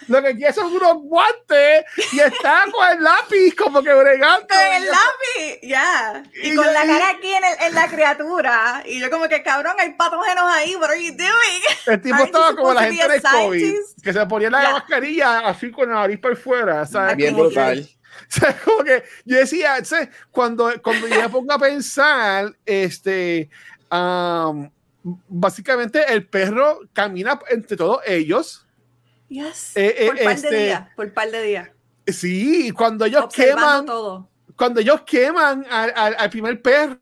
lo que quiere son unos guantes y está con el lápiz como que bregando. Con el lápiz, ya. Y, Y con yo- la cara aquí en, el- en la criatura. Y yo como que, cabrón, hay patógenos ahí, what are you doing? El tipo Aren't estaba como la gente be de a COVID, que se ponía la Ya. mascarilla así con la nariz por fuera, ¿sabes? Bien brutal. <laughs> O sea, como que yo decía, cuando, cuando yo me pongo a pensar, este, am, básicamente el perro camina entre todos ellos. Yes. Eh, eh, por par este- de días, por par de días. Sí, cuando ellos Observando queman, todo. cuando ellos queman al, al- al primer perro,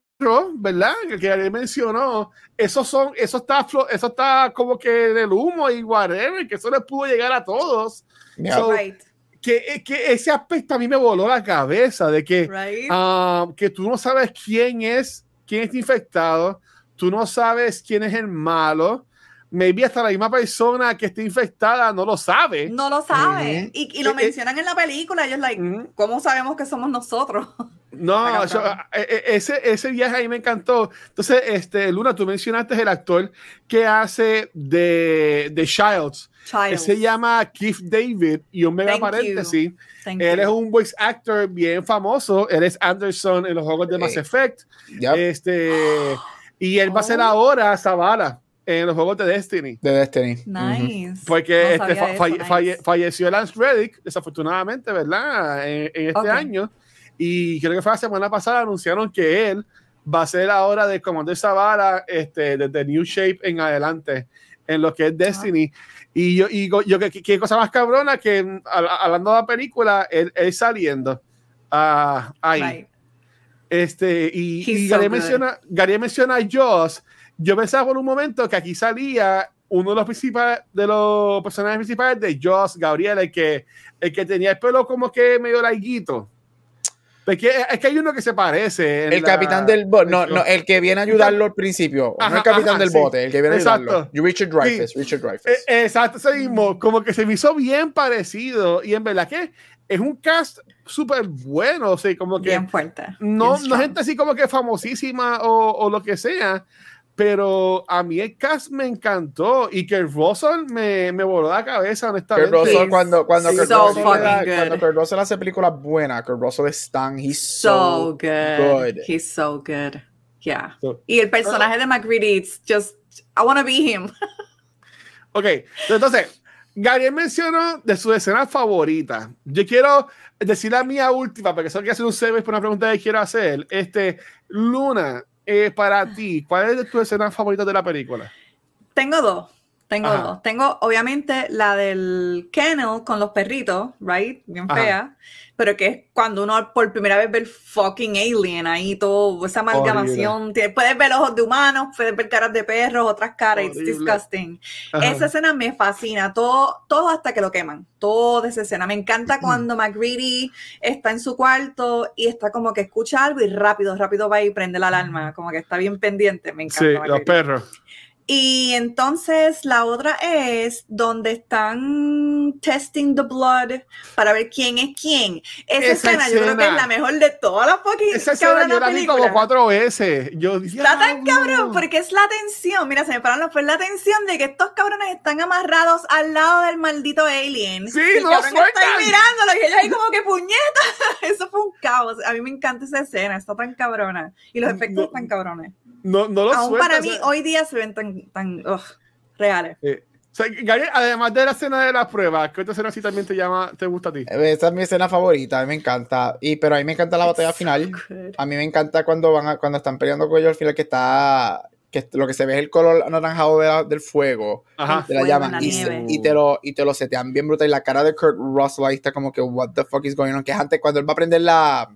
¿verdad? Que, que él mencionó, eso son, eso está, eso está como que del humo y whatever, que eso les pudo llegar a todos. Yeah. So, Right, Que, que ese aspecto a mí me voló la cabeza de que right. Ah, que tú no sabes quién es, quién está infectado, tú no sabes quién es el malo, maybe hasta la misma persona que está infectada no lo sabe. no lo sabe. Y, y lo Eh, eh. mencionan en la película. Ellos, like, Ujú. ¿cómo sabemos que somos nosotros? <laughs> No, yo- cabrón. eh, eh, ese, ese viaje ahí me encantó. Entonces, este, Luna, tú mencionaste el actor que hace de, de Childs. Él Child. se llama Keith David y un mega Thank paréntesis. Él you. es un voice actor bien famoso. Él es Anderson en los juegos de Mass Eh, Effect. Yep. Este, y él va a ser Oh. ahora Zavala en los juegos de Destiny. De Destiny. Nice. Porque No este, eso, falle- nice. falle- falleció Lance Reddick, desafortunadamente, ¿verdad? En, en este Ok. año. Y creo que fue la semana pasada, anunciaron que él va a ser ahora de Commander Zavala este, desde New Shape en adelante, en lo que es Destiny. Y yo, y yo, yo ¿qué, qué cosa más cabrona que mm, hablando de la película, él, él saliendo ah, ahí. Right. Este, y, y Gary, menciona, Gary menciona a Joss. Yo pensaba por un momento que aquí salía uno de los principales, de los personajes principales de Joss, Gabriel, el que, el que tenía el pelo como que medio larguito. Porque es que hay uno que se parece. El la- capitán del bote, no, no, el que viene a ayudarlo al principio. no Ajá, el capitán ajá, del sí. bote, el que viene a ayudarlo. Exacto. Richard Dreyfuss, Richard Dreyfuss. Eh, Exacto, ese mismo. Como que se me hizo bien parecido. Y en verdad que es un cast súper bueno. O sea, como que Bien fuerte. no, bien no gente así como que famosísima o, o lo que sea, pero a mí el cast me encantó y que Russell me, me voló la cabeza, honestamente. Kurt Russell, cuando, cuando, so Kurt Russell fucking da- good. cuando Kurt Russell hace películas buenas, Kurt Russell es tan, he's So so, good. good. He's so good. Yeah. So- y el personaje de McGreedy, it's just, I want to be him. <laughs> Ok, entonces, Gabriel mencionó de su escena favorita. Yo quiero decir la mía última, porque eso que hacer un service por una pregunta que quiero hacer. Este, Luna, eh, para ti, ¿cuál es de tus escenas favoritas de la película? Tengo dos. Tengo Ajá. dos. Tengo, obviamente, la del kennel con los perritos, right? Bien Ajá. fea. Pero que es cuando uno por primera vez ve el fucking alien ahí, todo, esa amalgamación. Puedes ver ojos de humanos, puedes ver caras de perros, otras caras. It's disgusting. Ajá. Esa escena me fascina, todo, todo hasta que lo queman, toda esa escena. Me encanta cuando McGreedy está en su cuarto y está como que escucha algo y rápido, rápido va y prende la alarma, como que está bien pendiente. Me encanta. Sí, los perros. Y entonces la otra es donde están testing the blood para ver quién es quién. Esa, Esa escena, yo creo que es la mejor de todas las fucking Esa escena yo la vi como cuatro veces. Yo Está tan "Diablo". cabrón porque es la tensión. Mira, se me pararon los pelos. La tensión de que estos cabrones están amarrados al lado del maldito alien. Sí, y no sueltan. mirándolo y ellos ahí como que puñeta. <laughs> Eso fue un caos. A mí me encanta esa escena. Está tan cabrona. Y los efectos No, están cabrones. No, no lo Aún suelta, para o mí, sea, hoy día se ven tan, tan ugh, reales. eh, o sea, Gabriel, además de la escena de las pruebas, ¿qué otra escena sí también te llama, te gusta a ti? Esa es mi escena favorita, a mí me encanta. Y, pero a mí me encanta la batalla final. A mí me encanta cuando van a- cuando están peleando con ellos al final que está que lo que se ve es el color anaranjado de la- del fuego Ajá. de la Fuego llama la y, y te lo y te lo setean bien brutal y la cara de Kurt Russell ahí está como que what the fuck is going on que es antes cuando él va a prender la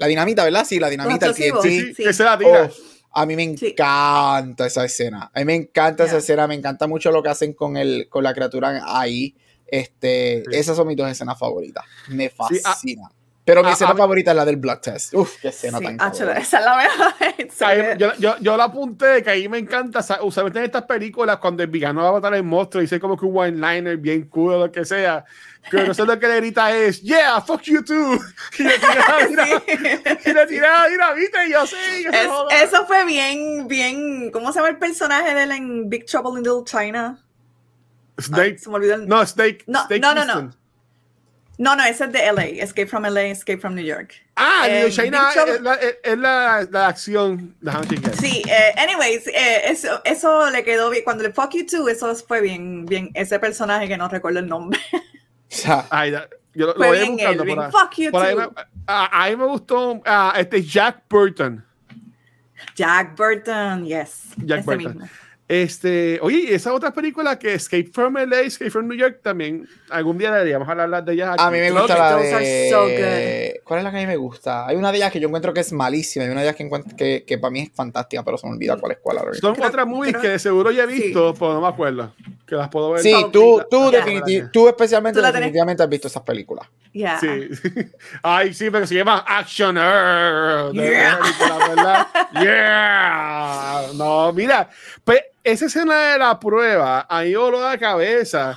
la dinamita verdad sí la dinamita el. Sí, sí, sí. que se la tira. Oh, a mí me Sí. encanta esa escena. A mí me encanta esa escena. Me encanta mucho lo que hacen con, el, con la criatura ahí. Este, Sí. Esas son mis dos escenas favoritas. Me Sí, ah, fascina. Pero mi ah, escena ah, favorita es la del blood test. Uf, qué escena Sí, tan ah, cabrona. esa es la mejor. <laughs> Yo, yo, yo la apunté que ahí me encanta, usualmente en estas películas, cuando el villano va a matar al monstruo y dice como que un one-liner bien cool o lo que sea, que no sé lo que le grita es, yeah, fuck you too. <laughs> Y le tira la <laughs> dinamita, y le tira la dinamita y yo sí. Es- eso fue bien, bien. ¿Cómo se llama el personaje de él en Big Trouble in Little China? Ay, Snake. se me olvidó el No, Snake. No, Snake no, no, no. No, no, ese es de LA. Escape from LA, Escape from New York. Ah, Eh, China Trouble- es, la, es- la, la acción. Sí, eh, anyways, eh, eso, eso le quedó bien. Cuando le fuck you too, eso fue bien, bien. Ese personaje que no recuerdo el nombre. O sea, <laughs> Ay, yo lo, lo voy bien buscando él, por ahí. fuck you Por ahí me- a, a mí me gustó ah, este Jack Burton. Jack Burton, yes. Jack ese Burton. mismo. Este, oye, y esa otra película que Escape from LA, Escape from New York también, algún día deberíamos hablar de ellas aquí. a mí me gusta la de... so. ¿Cuál es la que a mí me gusta? Hay una de ellas que yo encuentro que es malísima y una de ellas que, encuentro que, que para mí es fantástica, pero se me olvida cuál es cuál ahora. Son Creo- otras movies creo- que de seguro ya he sí. visto, pero no me acuerdo. Que las puedo ver. Sí, tú, tú, Ya. definiti- tú especialmente Tú definitivamente has visto esas películas. Yeah. Sí. <laughs> Ay, sí, pero se llama Actioner. de- de Yeah. película, ¿verdad? <laughs> Yeah. No, mira, pues esa escena de la prueba, ahí voló la cabeza.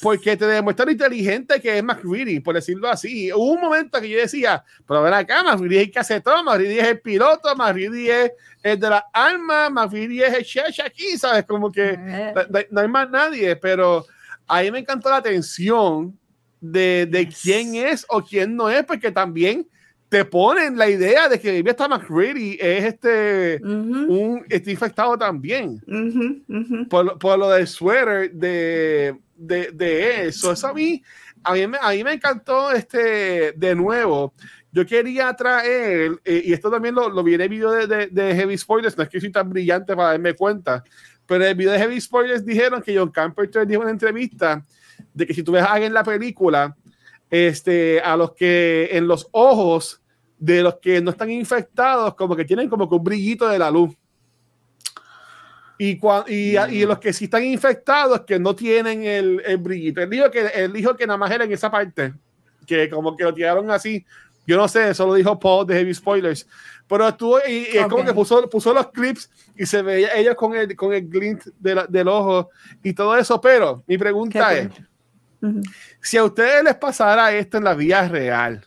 Porque te demuestra lo inteligente que es McReady, por decirlo así. Hubo un momento que yo decía, pero ven acá, McReady es el casetón, McReady es el piloto, McReady es el de las armas, McReady es el chef aquí, ¿sabes? Como que Eh, no, hay más nadie, pero a mí me encantó la tensión de, de quién es o quién no es, porque también te ponen la idea de que está McReady es este ujú, un está infectado también ujú, ujú. por, lo- por lo del suéter de, de, de eso. Eso a mí, a mí, me, a mí me encantó este de nuevo. Yo quería traer, eh, y esto también lo, lo vi en el video de, de, de Heavy Spoilers, no es que soy tan brillante para darme cuenta, pero en el video de Heavy Spoilers dijeron que John Carpenter dijo en una entrevista de que si tú ves a alguien en la película, este, a los que en los ojos de los que no están infectados, como que tienen como que un brillito de la luz. Y, cua- y, y los que sí están infectados, que no tienen el, el brillito. Él dijo, que, él dijo que nada más era en esa parte, que como que lo tiraron así. Yo no sé, eso lo dijo Paul de Heavy Spoilers. Pero estuvo y, y es como que puso, puso los clips y se veía ellos con el, con el glint de la- del ojo y todo eso. Pero mi pregunta es: cool. Ujú. si a ustedes les pasara esto en la vida real,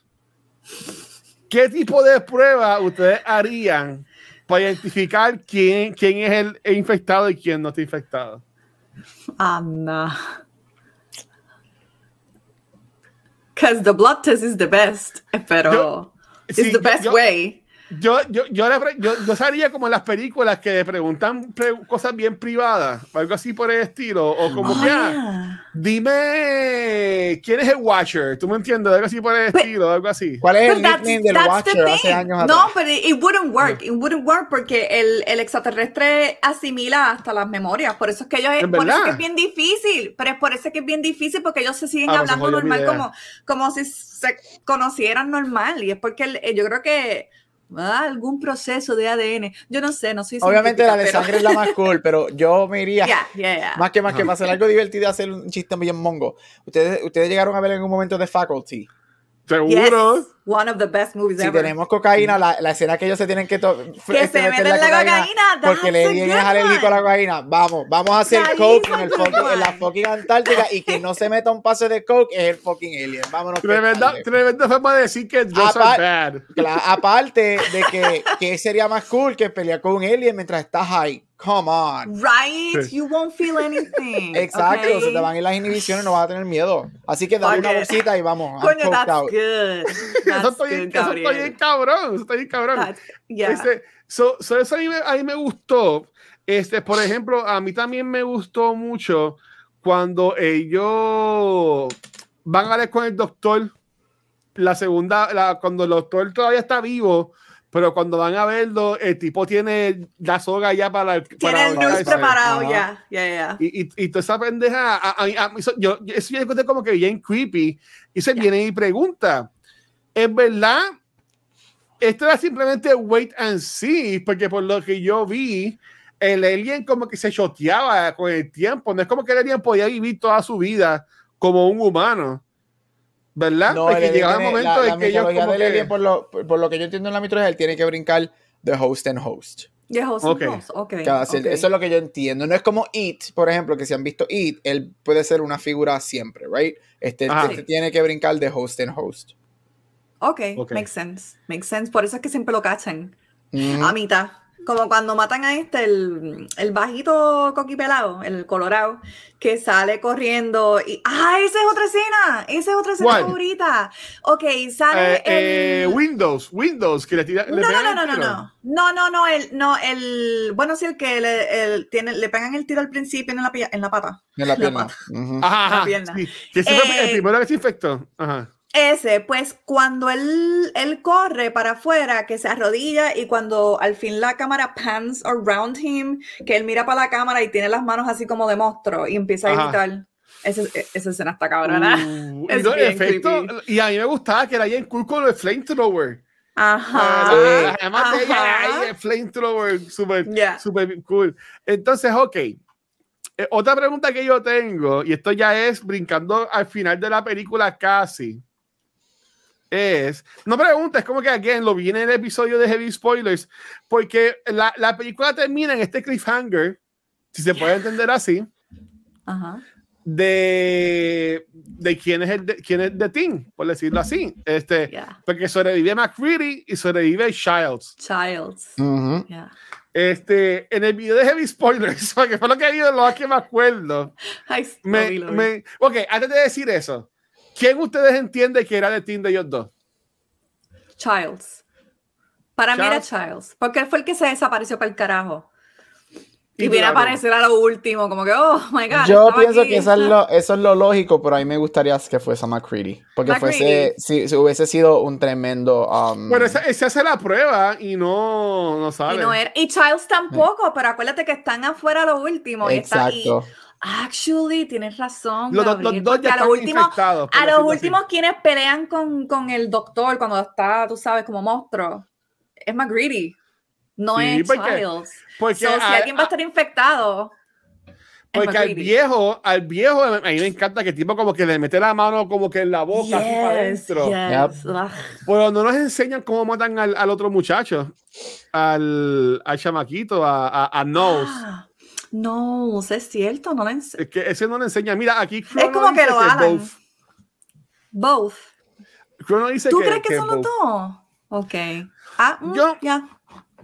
¿qué tipo de prueba ustedes harían para identificar quién, quién es el, el infectado y quién no está infectado? Anda. Because the blood test is the best, pero Yo- it's sí, the best yo- way. Yo, yo, yo, le yo, yo sería como en las películas que le preguntan pre- cosas bien privadas, algo así por el estilo, o como Oh, que, ah, yeah. dime quién es el Watcher, ¿tú me entiendes? Algo así por el But- estilo, algo así. ¿Cuál es el nickname del that's the Watcher hace thing. años atrás? No, pero it wouldn't work. It wouldn't work porque el, el extraterrestre asimila hasta las memorias. Por eso es que ellos ¿Es por eso es que es bien difícil. Pero es por eso que es bien difícil porque ellos se siguen Ah, pues, hablando normal como, como si se conocieran normal. Y es porque el- eh, yo creo que ah, algún proceso de ADN. Yo no sé, no soy Obviamente la de sangre es la más cool, pero yo me iría... <laughs> Yeah, yeah, yeah. Más que más que para hacer algo divertido hacer un chiste bien mongo. Ustedes, ustedes llegaron a ver en un momento de Faculty. Seguro. One of the best movies Si ever. tenemos cocaína, la, la escena que ellos se tienen que, to- que este, se meten la cocaína, porque that's a le es alérgico a la cocaína. Vamos, vamos a hacer That coke en, el fucking- en la fucking Antártica y que no se meta un pase de coke es el fucking alien. Vámonos. Tremenda, tremenda forma de decir que Apa- are bad. Cla- aparte de que, que sería más cool que pelear con un alien mientras está high. Come on. Right? You won't feel anything. <laughs> Exacto, okay? se te van a ir las inhibiciones, no vas a tener miedo. Así que dale Fuck una it. bolsita y vamos. Coño, that's out. good. <laughs> Eso bien, good, eso bien Gabriel. cabrón. Eso está bien cabrón. Yeah. Este, so, so eso a mí, me, a mí me gustó. Este, por ejemplo, a mí también me gustó mucho cuando ellos van a ver con el doctor. La segunda, la, cuando el doctor todavía está vivo, pero cuando van a verlo, el tipo tiene la soga ya para. Tiene para el news preparado ya. Ya, ya. Y, y, y toda esa pendeja, a, a, a yo, eso yo encontré como que bien creepy. Y se Ya. viene y pregunta: ¿es verdad? Esto era simplemente wait and see, porque por lo que yo vi, el alien como que se choteaba con el tiempo. No es como que el alien podía vivir toda su vida como un humano. ¿Verdad? No, Porque el alien llegaba el momento la, la de que ellos como del que- alien, por lo, por lo que yo entiendo en la mitología, él tiene que brincar de host en host. Yeah, host Ok. and host. Okay. Okay. Eso es lo que yo entiendo. No es como It, por ejemplo, que si han visto It, él puede ser una figura siempre, ¿right? Este, este tiene que brincar de host en host. Okay, Ok. makes sense. Makes sense. Por eso es que siempre lo cachan. A mitad. Como cuando matan a este, el, el bajito coquipelado, el colorado, que sale corriendo y. ¡Ah! Esa es otra escena. Esa es otra escena ¿Cuál? favorita. Ok, sale Eh, eh, el. Windows, Windows, que le tira. le No, no, no, no, no, no. No, no, no, el, no, el, bueno, sí, el que le, el, tiene, le pegan el tiro al principio en la, en la pata. En la La pierna. pata. Ujú. Ajá, La pierna. sí. Que fue el Eh, primero que se infectó. Ajá. Ese, pues cuando él, él corre para afuera, que se arrodilla y cuando al fin la cámara pans around him, que él mira para la cámara y tiene las manos así como de monstruo y empieza a Ajá. gritar. Ese- e- esa escena está cabrona. Uh, <laughs> y, Es los bien efectos- y a mí me gustaba que era bien cool con el flamethrower. Ajá. Ah, Además de ella, ajá. ahí el flamethrower, súper Ya. súper cool. Entonces, ok. Eh, otra pregunta que yo tengo, y esto ya es brincando al final de la película casi, es, no pregunta, es como que again, lo vi en el episodio de Heavy Spoilers, porque la, la película termina en este cliffhanger, si se puede entender así, Ajá. de, de quién es el de, quién es de Tim, por decirlo así. Este, Yeah. porque sobrevive McCready y sobrevive Childs. Childs. Ujú. Yeah. Este, en el video de Heavy Spoilers, <laughs> porque fue lo que yo lo que me acuerdo. <laughs> Me, vi, vi. me- ok, antes de decir eso, ¿quién ustedes entienden que era de Tim de ellos dos? Childs. Para mí era Childs. Porque él fue el que se desapareció para el carajo. Y, Y viene a aparecer a lo último, como que, oh my god. Yo pienso aquí. que eso es, <laughs> lo, eso es lo lógico, pero a mí me gustaría que fuese McCready. Porque McCready. fuese, si, si hubiese sido un tremendo. um, Pero ese, ese hace la prueba y no, no Y, sabe. no era- y Childs tampoco, pero acuérdate que están afuera a lo último. Y está ahí. Actually, tienes razón. los, dos- Gabriel, los dos ya a están los últimos, a los últimos quienes pelean con, con el doctor cuando está, tú sabes, como monstruo, es McGreedy. No Sí, es porque- Childs. Porque, So, si a- alguien va a estar infectado, porque al viejo, al viejo, a mí me encanta que el tipo como que le mete la mano como que en la boca, así para Yes, adentro. yes. Pero no nos enseñan cómo matan al, al otro muchacho, al, al chamaquito, a, a, a Nose. Ah, no, es cierto, no la ense- Es que ese no le enseña. Mira, aquí Chrono como que dice lo hagan. both. Both. Chrono dice ¿Tú que, crees que, que son los both. dos? Ok. Ah, mm, Yo- ya.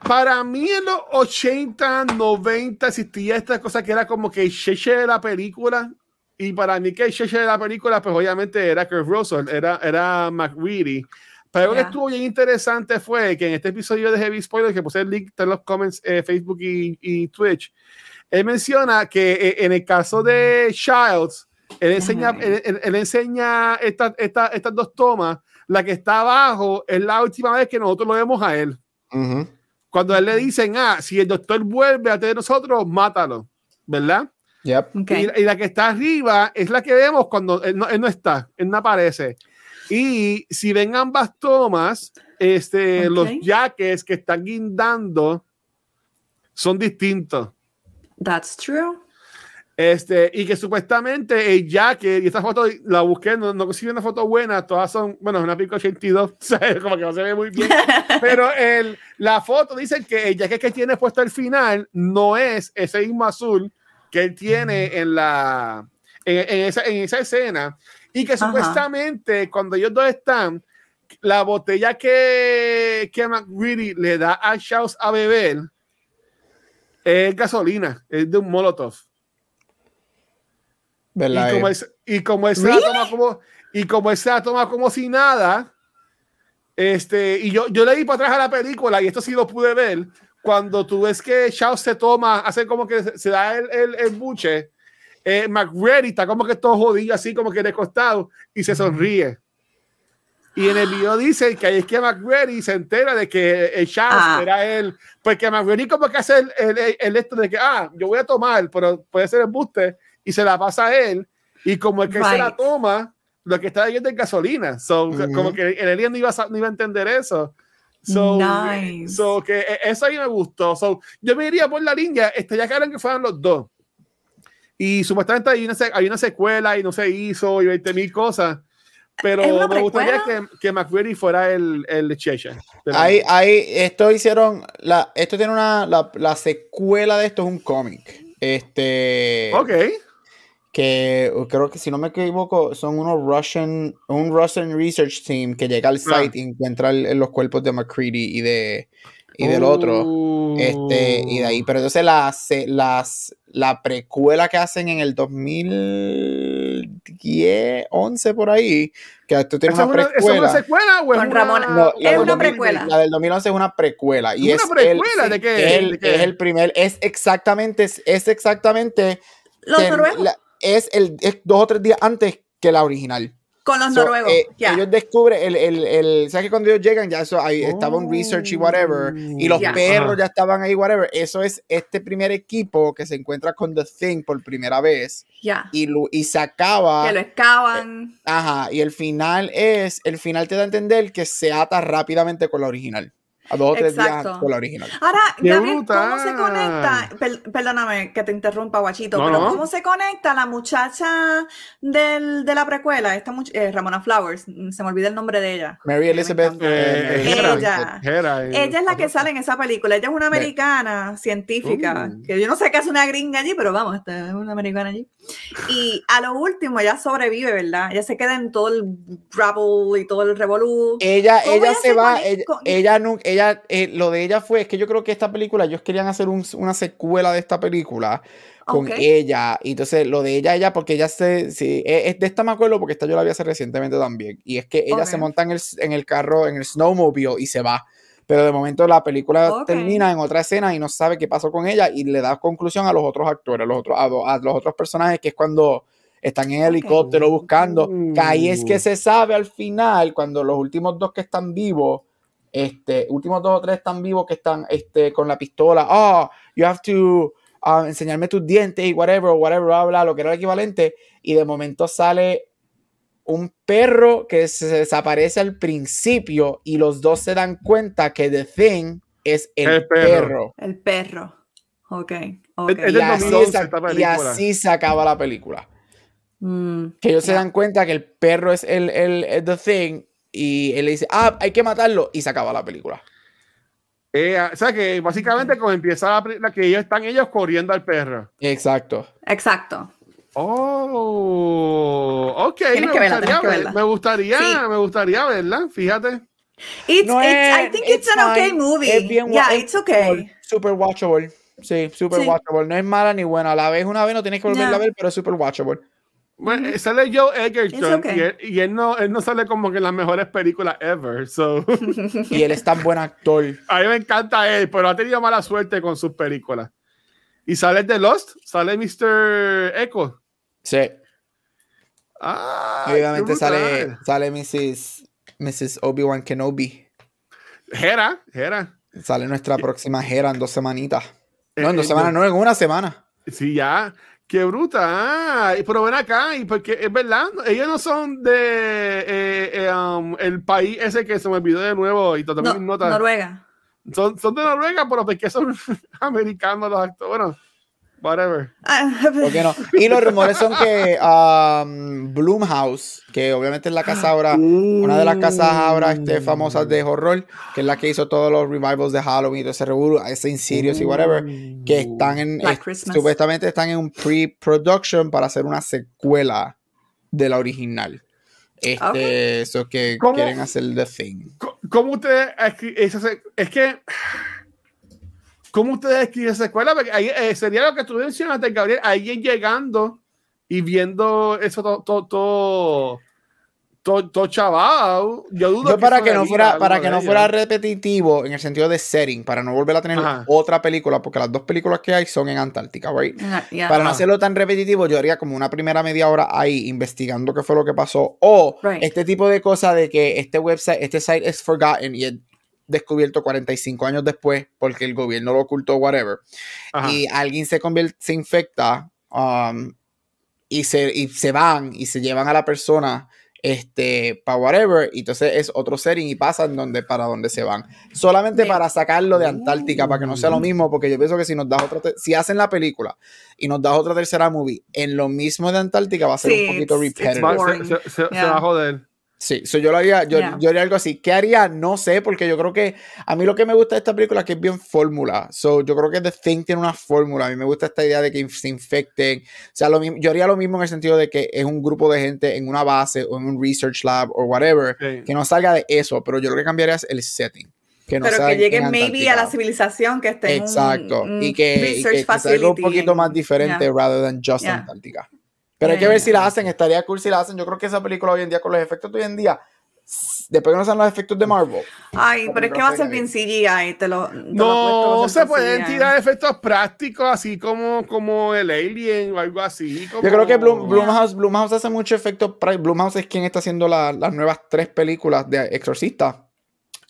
Para mí en los 80, 90 existía esta cosa que era como que el cheche de la película. Y para mí que el cheche de la película, pues obviamente era Kurt Russell, era, era McReady. Pero algo que Yeah. estuvo bien interesante fue que en este episodio de Heavy Spoilers, que puse el link en los comments, eh, Facebook y, y Twitch, él menciona que eh, en el caso de Childs, él enseña, él, él- él enseña esta- esta- estas dos tomas. La que está abajo es la última vez que nosotros lo vemos a él. Ujú. Cuando a él le dicen, ah, si el doctor vuelve a tener nosotros, mátalo, ¿verdad? Yep. Ok. Y, y la que está arriba es la que vemos cuando él no, él no está, él no aparece. Y si ven ambas tomas, este, Ok. los jackets que están guindando son distintos. That's true. Este, y que supuestamente el que y esta foto la busqué, no, no conseguí una foto buena, todas son, bueno, es una pico 82, <laughs> como que no se ve muy bien, <laughs> pero el, la foto dice que el jacket que tiene puesto al final no es ese mismo azul que él tiene en la, en, esa, en esa escena, y que supuestamente cuando ellos dos están, la botella que, que McGreedy le da a Charles a beber es gasolina, es de un Molotov. Y como, es, y como esa toma como y como esa toma como si nada, este, y yo, yo le di para atrás a la película y esto sí lo pude ver, cuando tú ves que Shao se toma, hace como que se, da el, el, el buche, eh, McReady está como que todo jodido así como que de costado y se sonríe. Y en el <gasps> video dice que ahí es que McReady se entera de que el Shao ah. era él, porque McReady como que hace el, el, el, esto de que, ah, yo voy a tomar, pero puede ser el buste y se la pasa a él. Y como el que se la toma, lo que está viendo es gasolina. So, Como que el alien no iba, a, no iba a entender eso. So, nice. so, que e, eso ahí me gustó. So, yo me iría por la línea, este, ya que que fueran los dos. Y supuestamente hay una, hay una secuela y no se hizo y 20 mil cosas. Pero me gustaría que, que McQuarrie fuera el, el Cheshire. Ahí, ahí, esto hicieron, la, esto tiene una, la, la secuela de esto es un cómic. Este. Ok que creo que si no me equivoco son unos Russian, un Russian Research Team que llega al ah. site y encuentra los cuerpos de McCready y de y del otro. Este, y de ahí, pero entonces las, las, la precuela que hacen en el 2010, 11 por ahí, que esto tiene una precuela. ¿Es una secuela o es una, es una precuela? La del 2011 es una precuela. Y ¿Una es precuela? ¿De qué? Es el, es el primer, es exactamente, es exactamente... Los noruegos es, el, dos o tres días antes que la original. Con los noruegos. Eh, ellos descubren, el, el, el, ¿sabes que cuando ellos llegan ya eso, ahí estaba un research y whatever, y los perros ya estaban ahí, whatever. Eso es este primer equipo que se encuentra con The Thing por primera vez. Ya. Y, y se acaba. Que lo excavan. Eh, ajá, y el final es, el final te da a entender que se ata rápidamente con la original a dos o tres días con la original. Ahora, Gabriel, ¿cómo se conecta? perdóname que te interrumpa, guachito, pero ¿cómo se conecta la muchacha del, de la precuela, esta eh, Ramona Flowers, se me olvida el nombre de ella. Mary Elizabeth. Eh, ella. ella es la que sale en esa película. Ella es una americana científica, uh. que yo no sé qué hace una gringa allí, pero vamos, es una americana allí. Y a lo último, ella sobrevive, ¿verdad? Ella se queda en todo el grapple y todo el revolú. Ella, ella se, va, ella, ella, eh, lo de ella fue, es que yo creo que esta película, ellos querían hacer una secuela de esta película con ella. Y entonces lo de ella, ella, porque ella se, sí, e, es, de esta me acuerdo porque esta yo la vi hace recientemente también. Y es que ella se monta en el, en el carro, en el snowmobile y se va pero de momento la película termina en otra escena y no sabe qué pasó con ella y le da conclusión a los otros actores, los otros, a, los otros personajes, que es cuando están en helicóptero buscando, que ahí es que se sabe al final, cuando los últimos dos que están vivos, este, últimos dos o tres están vivos que están este, con la pistola, oh, you have to uh, enseñarme tus dientes y whatever, whatever, bla, bla, lo que era el equivalente, y de momento sale un perro que se desaparece al principio y los dos se dan cuenta que The Thing es el, perro. El perro. Ok. Y, así se acaba la película. Mm, que ellos se dan cuenta que el perro es el, el, The Thing y él le dice, ah, hay que matarlo y se acaba la película. Eh, o sea que básicamente como empieza la, película que ellos están ellos corriendo al perro. Exacto. Exacto. Oh, ok. Me gustaría, me gustaría, me gustaría verla, fíjate. It's, no it's, I think it's, an okay movie. Es bien, yeah, it's okay. Super watchable. Sí, super watchable. No es mala ni buena. A la vez una vez no tienes que volverla a ver, pero es super watchable. Bueno, sale Joe Egerton okay. y, él, y él, no, él no sale como que en las mejores películas ever. So. <laughs> y él es tan buen actor. A mí me encanta él, pero ha tenido mala suerte con sus películas. Y sale de Lost, sale Mr. Echo. Sí. Ah, obviamente sale, sale Mrs. Mrs. Obi-Wan Kenobi. Hera, Hera. Sale nuestra próxima Hera en dos semanitas. No, en dos eh, semanas, no, en una semana. Sí, ya. Qué bruta. Ah, pero ven acá, y porque es verdad, ellos no son de eh, eh, um, el país ese que se me olvidó de nuevo y no, Noruega. Son, son de Noruega, pero porque son <laughs> americanos los actores. Bueno, whatever. Ah, ¿Por qué no? <laughs> Y los rumores son que um, Bloomhouse, que obviamente es la casa ahora, una de las casas ahora este, famosas de horror, que es la que hizo todos los revivals de Halloween, todo ese revuelo, ese Insidious y whatever, que están en, es- supuestamente están en un pre-production para hacer una secuela de la original. Este, eso que ¿Cómo? quieren hacer The Thing. ¿Cómo ustedes Es que. ¿Cómo ustedes escriben esa escuela? Porque ahí, eh, sería lo que tú mencionaste, Gabriel. Alguien llegando y viendo eso todo. todo, todo todo, todo chaval, yo dudo Yo para eso que no fuera, para que no fuera repetitivo en el sentido de setting, para no volver a tener Ajá. otra película, porque las dos películas que hay son en Antártica, right? yeah. Para no hacerlo tan repetitivo, yo haría como una primera media hora ahí investigando qué fue lo que pasó. O Right. este tipo de cosas de que este website, este site es forgotten y descubierto 45 años después porque el gobierno lo ocultó, whatever. Ajá. Y alguien se convierte, se infecta um, y, se, y se van y se llevan a la persona este para whatever y entonces es otro setting y pasan donde para donde se van solamente para sacarlo de Antártica para que no sea lo mismo porque yo pienso que si nos das otra si hacen la película y nos das otra tercera movie en lo mismo de Antártica va a ser Sí, un poquito repetitive se, se- se- se va a joder. Sí, so yo lo haría, yo, Yeah. yo haría algo así. ¿Qué haría? No sé, porque yo creo que a mí lo que me gusta de esta película es que es bien fórmula. So, yo creo que The Thing tiene una fórmula. A mí me gusta esta idea de que se infecten. O sea, lo mismo, yo haría lo mismo en el sentido de que es un grupo de gente en una base o en un research lab o whatever, Sí. que no salga de eso, pero yo lo que cambiaría es el setting. Que no Pero sea que en- lleguen en maybe a la civilización que esté en un- Exacto. un y que, y research que- que salga un poquito más diferente yeah. rather than just Yeah. Antártica. Pero hay que ver si la hacen. Estaría cool si la hacen. Yo creo que esa película hoy en día, con los efectos de hoy en día, después que no sean los efectos de Marvel. Ay, pero es que va a ser bien CGI. Te lo, te No se pueden CGI. tirar efectos prácticos así como, como el Alien o algo así. Yo creo que Bloom- Blumhouse, Blumhouse hace mucho efecto. Blumhouse es quien está haciendo la- las nuevas tres películas de Exorcista.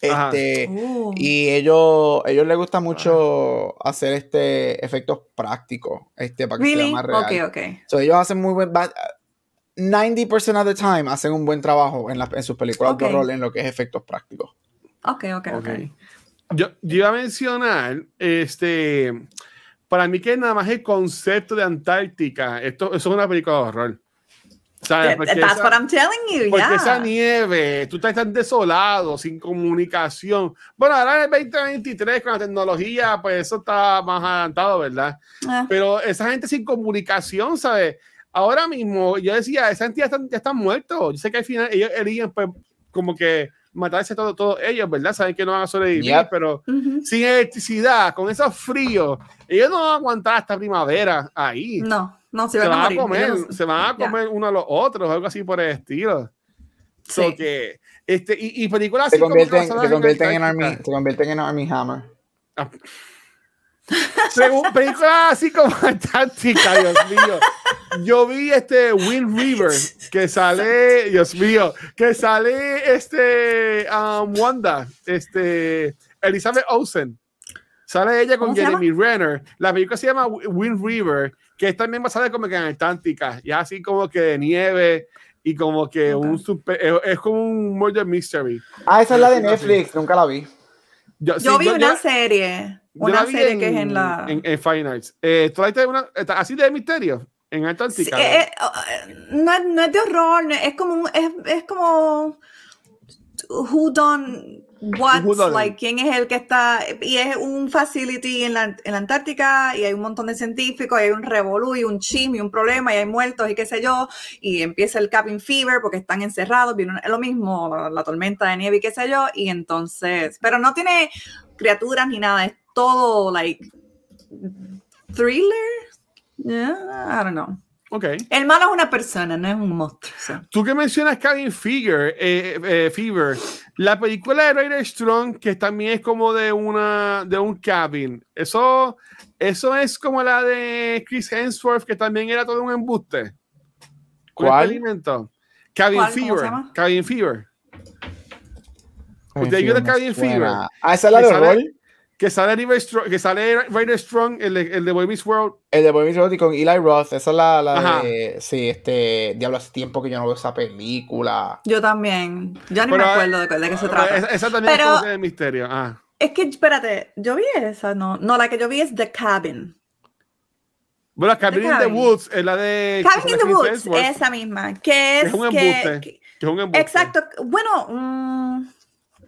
Este, Uh, y ellos, ellos les gusta mucho hacer este efectos prácticos, este, para que sea really? más real. Ok, ok. So, ellos hacen muy buen. ba- 90% of the time hacen un buen trabajo en, las- en sus películas de horror en lo que es efectos prácticos. Ok, ok, ok. Ok. Yo, yo iba a mencionar, este, para mí que nada más el concepto de Antártica, esto eso es una película de horror. ¿Sabes? Porque That's esa- what I'm telling you, Porque yeah. esa nieve, tú estás tan desolado, sin comunicación. Bueno, ahora en el 2023 con la tecnología, pues eso está más adelantado, ¿verdad? Ah, Pero esa gente sin comunicación, ¿sabes? Ahora mismo, yo decía, esa gente ya están, ya están muertos. Yo sé que al final ellos eligen, pues, como que matarse todos todos ellos, ¿verdad? Saben que no van a sobrevivir, Yep. pero ujú. sin electricidad, con esos fríos, ellos no van a aguantar hasta primavera ahí. No, no, se se van a morir. comer, no- se van a comer uno a los otros, algo así por el estilo. So Sí. que, este, y, y películas Se así como convierten, basadas se convierten en. Army, se convierten en Army Hammer. Según películas así como <laughs> Antártica, Dios mío. Yo vi este Wind River que sale, Dios mío, que sale este um, Wanda, este Elizabeth Olsen. Sale ella con. Jeremy Renner. La película se llama Wind River, que es también basada como que en Antártica, ya así como que de nieve y como que un super, es, es como un murder mystery. Ah, esa es la de Sí, sí. Netflix, nunca la vi. Yo, Yo sí, vi yo- una yo- serie, una serie que es en la... en, en Fine Arts. Eh, ¿Tú la viste una, esta- así de misterio? En Sí, Antártica. eh, eh, eh, no, es- no es de horror, es como un- es, es como who done it. like quién es el que está y es un facility en la, en la Antártica y hay un montón de científicos, y hay un revolú y un chisme y un problema y hay muertos y qué sé yo y empieza el cabin fever porque están encerrados, viene lo mismo la, la tormenta de nieve y qué sé yo y entonces, pero no tiene criaturas ni nada, es todo like thriller, yeah, I don't know. Ok. El malo es una persona, no es un monstruo. Tú que mencionas Cabin Fever, eh, eh, Fever, la película de Ryder Strong, que también es como de una de un cabin, eso, eso es como la de Chris Hemsworth, que también era todo un embuste. ¿Cuál? experimento. Cabin ¿Cuál? ¿Cómo se Fever. llama? Cabin Fever. Usted ayuda a Cabin Fever. Ah, esa es la de. Que sale Strong, que sale Ryder Strong, el de, el de Boy Meets World. El de Boy Meets World y con Eli Roth. Esa es la, la de. Sí, este. Diablo, hace tiempo que yo no veo esa película. Yo también. Ya ni Pero, me acuerdo de, de qué se trata. Esa, esa también Pero- es de misterio. Ah. Es que, espérate, yo vi esa, no. No, la que yo vi es The Cabin. Bueno, Cabin in the? Woods es la de. Cabin in the Woods, esa misma. Que es, Es un que- embuste. que- que es un embuste. exacto. Bueno, mm,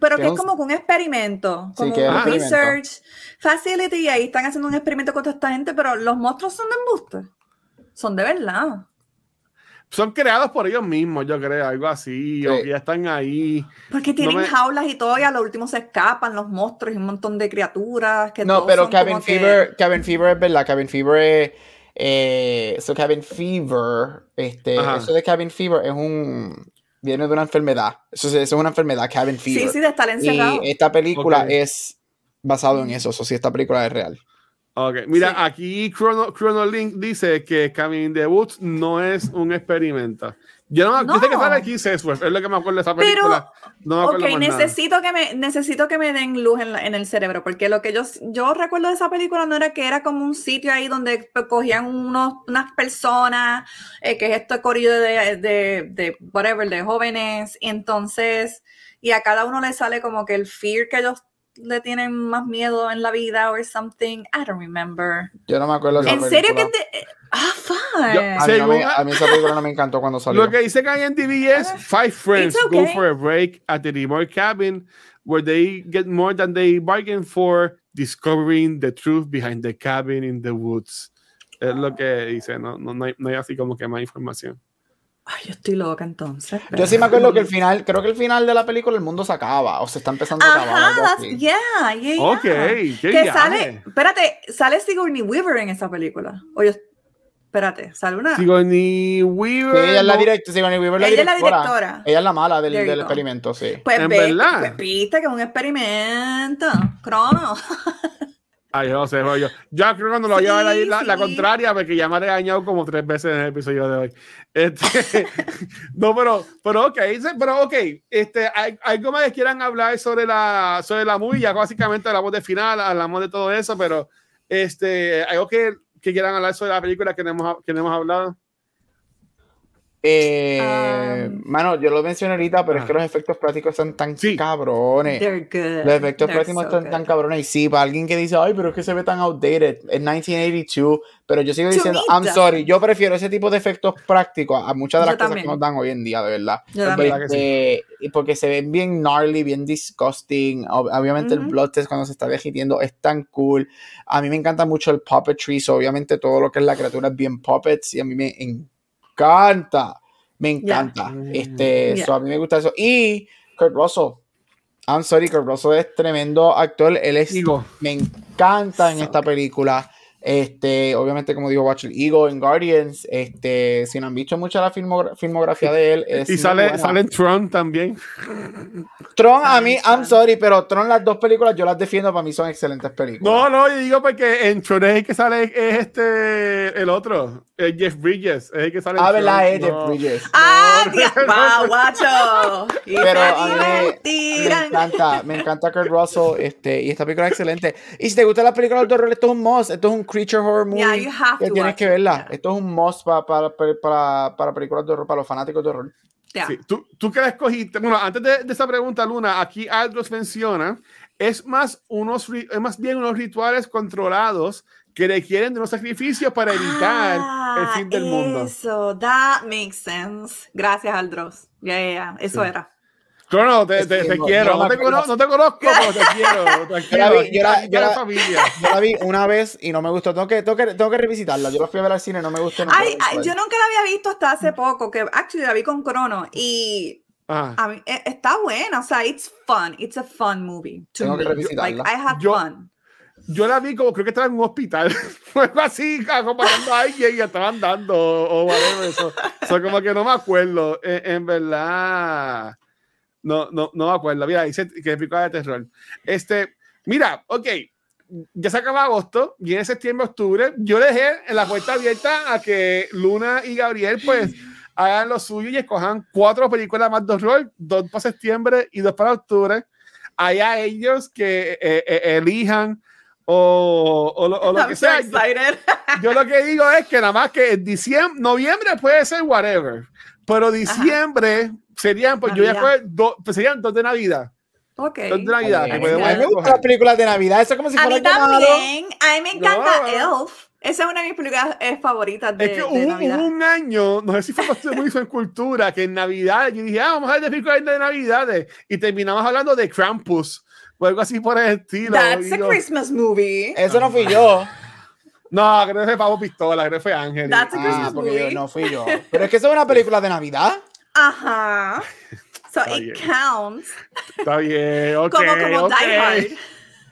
pero Que que es un- como que un experimento. Sí, Como un un experimento. research facility. Y ahí están haciendo un experimento con toda esta gente, pero los monstruos son de embuste. Son de verdad. Son creados por ellos mismos, yo creo, algo así, o que ya están ahí. Porque tienen me- jaulas y todo, y a lo último se escapan los monstruos y un montón de criaturas. Que No, pero Cabin como que- Fever, Cabin Fever es verdad, Cabin Fever es. Eh, so Cabin Fever, este, Ajá. eso de Cabin Fever es un. Viene de una enfermedad. Eso, es- eso es una enfermedad, Cabin Fever. Sí, sí, de estar encerrado. y esta película Ok. es basado en eso. Eso sí, esta película es real. Ok, mira, Sí. aquí Chrono, Chrono Link dice que in the Woods no es un experimento. Yo, no, yo sé que No. sale aquí Sesworth, es lo que me acuerdo de esa Pero, película. no me acuerdo Ok, nada. necesito que, me, necesito que me den luz en, la- en el cerebro, porque lo que yo, yo recuerdo de esa película no era que era como un sitio ahí donde cogían unos, unas personas, eh, que es esto corrido de, de, de whatever, de jóvenes, y entonces, y a cada uno le sale como que el fear que ellos le tienen más miedo en la vida or something, I don't remember. Yo no me acuerdo ¿En serio que película. te... Ah, fine. Yo- A mí, no me- a mí esa película no me encantó cuando salió. Lo que dice que IMDb es Five friends It's go okay. for a break at the remote cabin where they get more than they bargained for, discovering the truth behind the cabin in the woods. Es lo que dice, no, no, no hay, no hay así como que más información. Ay, yo estoy loca entonces. Yo sí me acuerdo que el final, creo que el final de la película el mundo se acaba o se está empezando a acabar. Ajá, yeah, yeah, yeah. Ok, qué que sale, espérate, sale Sigourney Weaver en esa película. Oye, espérate, sale una. Sigourney Sí, Weaver. ella es la directora, Sigourney Weaver es Ella es la directora. Ella es la mala del, del experimento, sí. pues ¿En ve- verdad? pues viste que es un experimento. Crono. <laughs> Ay, yo no sé, yo, yo creo que cuando lo voy a ver ahí Sí, la, la sí. contraria, porque ya me ha regañado como tres veces en el episodio de hoy. Este, <laughs> no, pero, pero ok, pero ok, este, hay, algo más que quieran hablar sobre la, sobre la movie, ya básicamente hablamos de final, hablamos de todo eso, pero este, algo que, que quieran hablar sobre la película que no hemos, que no hemos hablado. Eh, Um, mano, yo lo mencioné ahorita, pero es Ajá. que los efectos prácticos están tan Sí. cabrones. They're good. Los efectos They're prácticos so están good. tan cabrones. Y sí, para alguien que dice, ay, pero es que se ve tan outdated. Es 1982. Pero yo sigo To diciendo, me, I'm sorry. Yo prefiero ese tipo de efectos prácticos a muchas de Yo las cosas también. que nos dan hoy en día, de verdad. Yo Es también. verdad que sí. Este, porque se ven bien gnarly, bien disgusting. Ob- Obviamente el blood test cuando se está derritiendo es tan cool. A mí me encanta mucho el puppetry. so obviamente todo lo que es la criatura es bien puppets y a mí me encanta. Me encanta. Mm. Este, Yeah. so a mí me gusta eso. Y Kurt Russell. I'm sorry, Kurt Russell es tremendo actor. Él es, Digo, me encanta en esta película. Este, obviamente, como digo, Watch el Eagle en Guardians. Este, si no han visto mucho la filmogra- filmografía de él, es y sale, buena. sale en Tron también. Tron, a mí. I'm sorry, pero Tron, las dos películas, yo las defiendo, para mí son excelentes películas. No, no, yo digo porque en Tron es el que sale es este, el otro, el Jeff Bridges, es el que sale Ah, verdad, es No. Bridges. ¡Ah, No, tía! no, ¡Va, no. guacho! Y Pero a mí me, encanta, me encanta Kurt Russell, este, y esta película es excelente. Y si te gustan las películas de horror, esto es un must, esto es un creature horror movie Yeah, you have que to tienes watch que verla. yeah. Esto es un must para, para, para, para películas de horror, para los fanáticos de horror. Ya. Sí, ¿Tú, tú qué la escogiste? Bueno, antes de, de esa pregunta, Luna, aquí Aldros menciona, es más, unos, es más bien unos rituales controlados que requieren de unos sacrificios para evitar el fin del mundo. Ah, Eso, that makes sense. Gracias, Aldros. Ya, ya, ya. Eso Sí. era. Crono, te, te, que te no- quiero. No te, me acuerdo- cono- no te conozco, pero te quiero. <laughs> Tranquilo. la vi- aquí- yo yo está la- familia. Yo la vi una vez y no me gustó. Tengo que, tengo que, tengo que revisitarla. Yo la fui a ver al cine, no me gustó. Ay, ver. yo nunca la había visto hasta hace poco, que actually la vi con Crono y Ajá. a mí, eh, está buena, o sea, it's fun, it's a fun movie. To Tengo que me. revisitarla. Like, I have Yo- fun. Yo la vi como creo que estaba en un hospital. <laughs> Fue así, acompañando a alguien y estaban dando o, o whatever. Eso. So, como que no me acuerdo. En, en verdad, no, no, no me acuerdo. Mira, dice que es película de terror. Este, mira, ok. Ya se acaba agosto, viene septiembre, octubre. Yo dejé en la puerta abierta a que Luna y Gabriel, pues, <laughs> hagan lo suyo y escojan cuatro películas más de horror, dos para septiembre y dos para octubre. Allá ellos que eh, eh, elijan o, o lo, o lo I'm que so sea. excited. Yo lo que digo es que nada más que en diciembre, noviembre puede ser whatever, pero diciembre serían, pues yo ya Navidad. fue dos, pues serían dos de Navidad. Ok. Dos de Navidad. A que mí podemos me gustan las películas de Navidad. Eso es como si A fuera mí el llamado. también, a mí me encanta No. Elf. Esa es una de mis películas eh, favoritas de, Es que de hubo, Navidad. hubo un año, no sé si fue cuando muy en cultura, que en Navidad yo dije, ah, vamos a ver de películas de Navidades. Y terminamos hablando de Krampus o algo así por el estilo. That's a yo, Christmas movie. Eso no fui yo. no, creo que fue Pavo Pistola, creo que fue Ángel. That's a Ah, Christmas yo movie. no fui yo. Pero es que eso es una película de Navidad. Ajá. <laughs> So Está it bien. counts. Está bien, <laughs> ok. como como ok. Die Hard.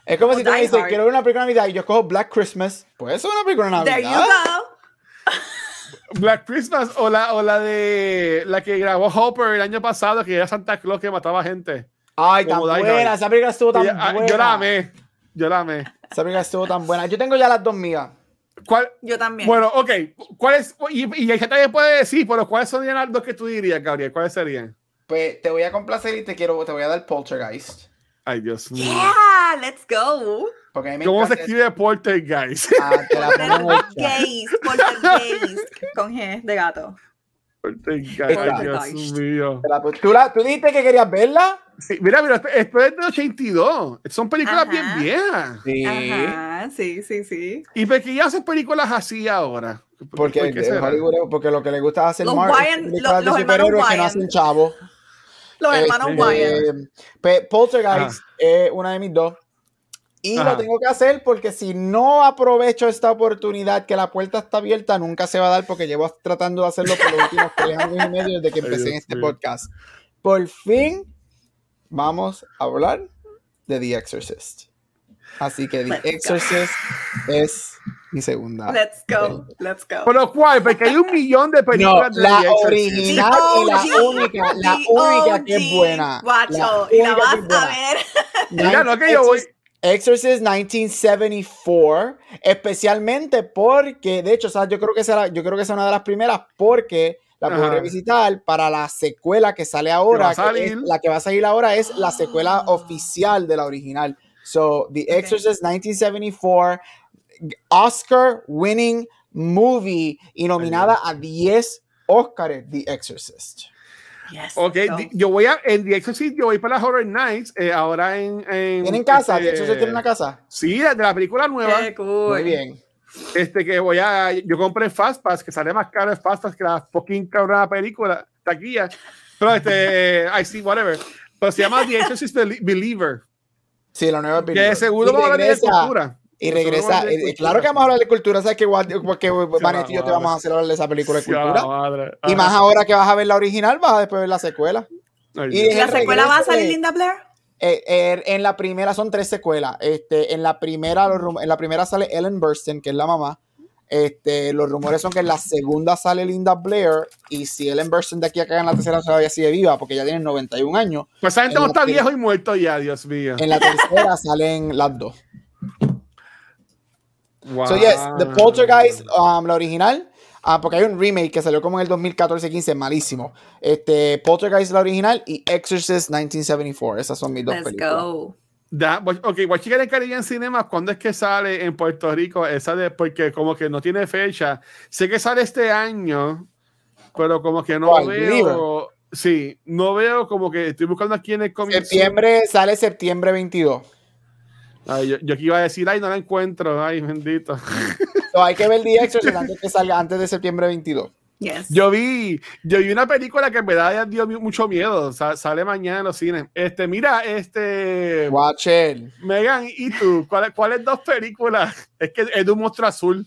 Es como Como si tú me dices, Hard. quiero ver una película de Navidad y yo escojo Black Christmas. Pues eso es una película de There you Navidad. go. Black Christmas o la, o la de la que grabó Hopper el año pasado, que era Santa Claus que mataba gente. Ay, tan Como Die buena. Hard. Esa película estuvo tan Y, ah, buena. yo la amé. Yo la amé. Esa película estuvo tan buena. Yo tengo ya las dos mías. ¿Cuál? Yo también. Bueno, ok. ¿Cuáles? Y, y ya también puede decir, pero ¿cuáles son las dos que tú dirías, Gabriel? ¿Cuáles serían? Pues te voy a complacer y te quiero, te voy a dar Poltergeist. Ay, Dios mío. yeah, let's go. Porque a mí me ¿Cómo se escribe Porter, guys? Ah, te la pongo el. Gays, poltergeist, <laughs> con G de gato. ¿Tú, la- tú dijiste que querías verla? Sí, mira, mira, esto, es de 82. Son películas Ajá. bien viejas. Sí. Ajá, sí, sí, sí. ¿Y por qué ya hacen películas así ahora? Porque, ¿Por qué? Hollywood- porque lo que le gusta hacer Los Marvel Wyan- películas los- de los hermanos superhéroes que no Wyan. hacen chavo. Los hermanos Este, Wyatt. pe- Poltergeist es una de mis dos. Y Ajá. lo tengo que hacer porque si no aprovecho esta oportunidad que la puerta está abierta, nunca se va a dar porque llevo tratando de hacerlo por los <laughs> últimos tres años y medio desde que empecé en este podcast. Por fin vamos a hablar de The Exorcist. Así que The Let's go. Exorcist es mi segunda. Let's go, let's go. ¿Pero cuál? Porque hay un millón de No, películas de la The original y la única, la única que es buena. Guacho, y la vas a ver. Mira, no que yo voy. Exorcist 1974, especialmente porque, de hecho, ¿sabes? yo creo que será, yo creo que es una de las primeras porque la puedo Ajá. revisitar para la secuela que sale ahora. que es- la que va a salir ahora es la secuela oficial de la original. So, The Exorcist 1974, Oscar winning movie y nominada a 10 Oscars, The Exorcist. Yes, Ok, di- yo voy a, en The Exorcist, yo voy para la Horror Nights, eh, ahora en... en ¿Tienen casa? este, ¿The Exorcist tiene una casa? Sí, de la película nueva. Qué cool. Muy bien. Este que voy a, yo compré Fast Pass, que sale más caro el Fast Pass que la fucking cabrona película, taquilla. Pero este, <laughs> I see, whatever. Pero se llama The Exorcist Belie- Believer. Sí, la nueva Que película. seguro Y vamos a hablar de cultura. Y regresa. eh, cultura. claro que vamos a hablar de cultura. ¿Sabes que, porque Vanetti y yo te vamos a hacer hablar de esa película de cultura? madre. Y Ajá. más ahora que vas a ver la original, vas a después ver la secuela. Ay, y Dios. ¿Y la el secuela va a salir Linda Blair? Eh, eh, en la primera son tres secuelas. Este, en la primera, en la primera sale Ellen Burstyn, que es la mamá. Este, los rumores son que en la segunda sale Linda Blair. Y si Ellen Burstyn de aquí a acá en la tercera todavía sigue viva, porque ya tiene 91 años. Pues esa gente en no está viejo y muerto ya, Dios mío. En la tercera salen las dos. Wow. So yes, The Poltergeist, um, la original, ah, porque hay un remake que salió como en el 2014-15, malísimo. Este, Poltergeist la original y Exorcist 1974, esas son mis dos Let's películas. go. Da- voy- ok, voy a checar en Caribbean Cinema cuándo es que sale en Puerto Rico esa de, porque como que no tiene fecha. Sé que sale este año, pero como que no ¿Cuál? veo. Sí, no veo como que estoy buscando aquí en el comienzo. Septiembre, sale septiembre 22. Ay, yo, yo aquí iba a decir, ay, no la encuentro, ay, bendito. <laughs> So, hay que ver The Exorcist antes que salga, antes de septiembre 22. Yes. Yo vi, yo vi una película que en verdad ya dio mucho miedo. sa- sale mañana en los cines. Este, mira, este. Watch it. Megan, ¿y tú? ¿Cuáles cuáles dos películas? Es que es de un monstruo azul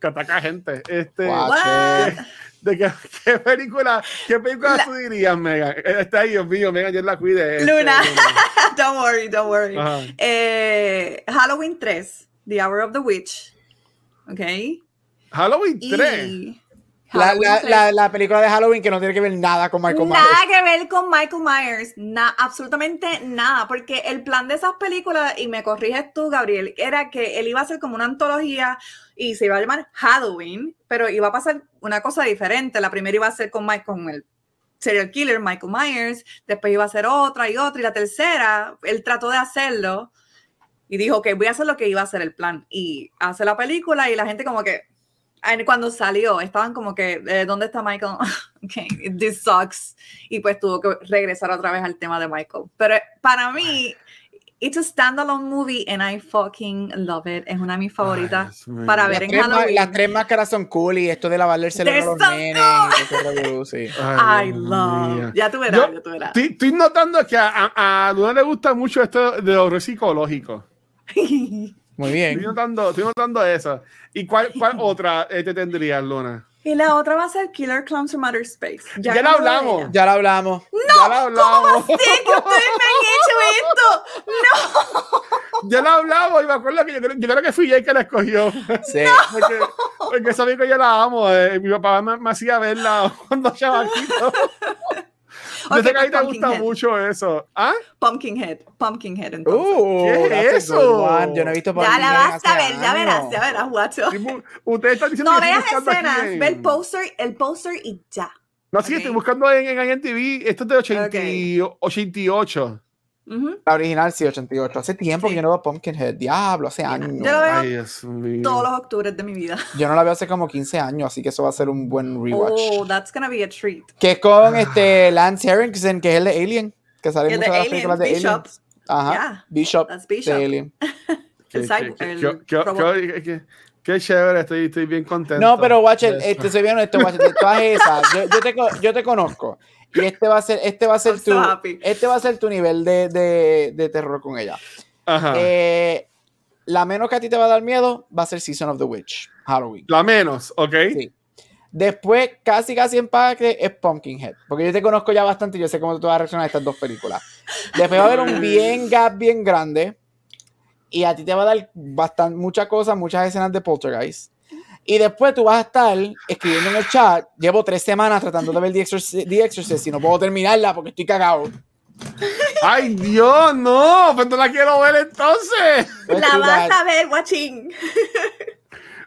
que ataca gente. Este, Watch What? it. ¿De qué, <laughs> qué película, qué película La- tú dirías, Megan? Eh, Está ahí, Dios mío, Megan, yo la cuide. este, Luna. <laughs> don't worry, don't worry. Eh, Halloween 3, The Hour of the Witch. Ok. Halloween Y 3. La, la, 3. la, la película de Halloween que no tiene que ver nada con Michael Nada Myers. que ver con Michael Myers, na- absolutamente nada, porque el plan de esas películas, y me corriges tú, Gabriel, era que él iba a ser como una antología y se iba a llamar Halloween, pero iba a pasar una cosa diferente. La primera iba a ser con, Mike, con el serial killer Michael Myers, después iba a ser otra y otra, y la tercera, él trató de hacerlo y dijo que voy a hacer lo que iba a ser el plan. Y hace la película y la gente como que, cuando salió, estaban como que, eh, ¿dónde está Michael? <laughs> ok, this sucks. Y pues tuvo que regresar otra vez al tema de Michael. Pero para mí, It's a standalone movie and I fucking love it. Es una de mis favoritas mío. para Las ver en tres, Halloween. las tres máscaras son cool y esto de lavarle el cerebro a los nenes. sí. <laughs> Ay, I love. Ya tú verás, Yo- ya tú verás. Estoy, estoy notando que a, a, a Luna le gusta mucho esto de horror psicológico. <laughs> Muy Estoy bien. notando, estoy notando eso. ¿Y cuál, cuál <laughs> otra eh, te tendrías, Luna? Y la otra va a ser Killer Clowns from Outer Space. Ya la no de hablamos. Ya lo hablamos. ya la hablamos. Sí, que ustedes me han hecho esto. <laughs> Ya la hablamos y me acuerdo que yo, creo- yo creo que fui yo el que la escogió. Sí. <laughs> Porque, porque sabía que yo la amo. eh, Mi papá me, me hacía verla <laughs> cuando chavaquito. Yo sé que a ti te gusta Pumpkinhead. mucho eso. ¿Ah? Pumpkinhead. Pumpkinhead, entonces. Uh, ¿Qué es eso? Yo no he visto ya la Pumpkinhead vas a ver, ya verás, ya verás, guacho. Ustedes están diciendo No que veas buscando aquí escenas, en- ve el póster, el póster y ya. No, sí, Ok. estoy buscando en, en IMDb. Esto es de 80 y- 88. Ujú. La original sí, 88. Hace tiempo Sí. que yo no veo Pumpkinhead. Diablo, hace años. Yo lo veo Ay, Dios mío. todos los octubres de mi vida. <laughs> Yo no la veo hace como 15 años, así que eso va a ser un buen rewatch. Oh, that's gonna be a treat. Que es con este Lance Henriksen, que es el de Alien, que sale en de muchas de las Alien, películas de Bishop. Alien. Ajá. Yeah, Bishop, that's de Bishop. Alien. Qué, El qué- el chévere, estoy, estoy bien contento. No, pero Watcher, de eso. este, soy bien honesto, Watcher, de todas esas, yo, yo te, yo te conozco. Y este va a ser, este va a ser I'm tu, so este va a ser tu nivel de, de, de terror con ella. Ajá. Eh, la menos que a ti te va a dar miedo va a ser Season of the Witch, Halloween. La menos, ¿ok? Sí. Después, casi casi empate es Pumpkinhead. Porque yo te conozco ya bastante y yo sé cómo tú vas a reaccionar a estas dos películas. Después va a haber un bien gap bien grande. Y a ti te va a dar bastante, muchas cosas, muchas escenas de Poltergeist. Y después tú vas a estar escribiendo en el chat. Llevo tres semanas tratando de ver The Exorcist, The Exorcist y no puedo terminarla porque estoy cagado. Ay, Dios, no, pues no la quiero ver entonces. Pues La vas a ver, watching. <laughs>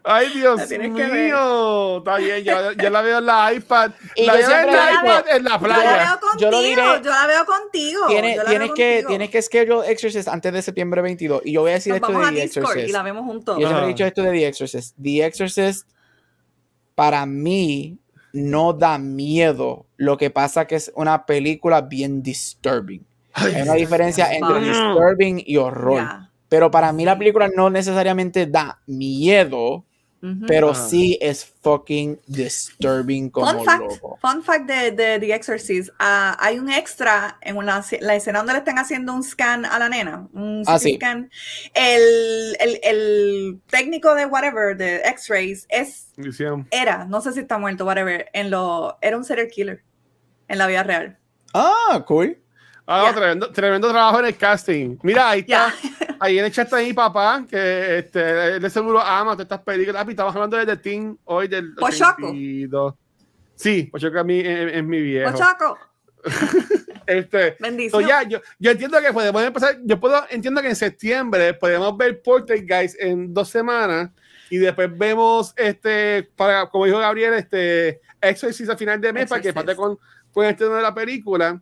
Ay, Dios La tienes que mío. Está bien, ya, ya la veo en la iPad. Y la yo veo en la digo, iPad en la Yo la playa. veo Yo contigo, lo diré. yo la veo contigo. Tienes, yo la tienes veo que, contigo. tienes que schedule Exorcist antes de septiembre 22. Y yo voy a decir Nos esto vamos de a The Discord Exorcist. y la vemos juntos. Yo siempre he dicho esto de The Exorcist. The Exorcist, para mí, no da miedo. Lo que pasa que es una película bien disturbing. Hay una diferencia entre disturbing y horror. Pero para mí la película no necesariamente da miedo, Ujú. pero Ajá. sí es fucking disturbing como Fun fact, loco. fun fact de, de The Exorcist. ah, hay un extra en una, la escena donde le están haciendo un scan a la nena. Un Ah, sí. scan. El, el, el técnico de whatever, de X-rays, es, era, no sé si está muerto, whatever, en lo, era un serial killer en la vida real. Ah, cool. Ah, Ya. tremendo, tremendo trabajo en el casting. Mira, ahí está. Ahí en el chat está mi papá, que este, él de seguro ama todas estas películas. Papi, estamos hablando de The Teen hoy del Pochoco. 82. Sí, Pochoco a mí es, mi viejo. Pochaco, <laughs> Este, so bendición. ya, yo, yo entiendo que podemos empezar, yo puedo, entiendo que en septiembre podemos ver Guys en dos semanas y después vemos, este, para, como dijo Gabriel, este, Exorcist a final de mes para que Exorcist. pase con, con el estreno de la película.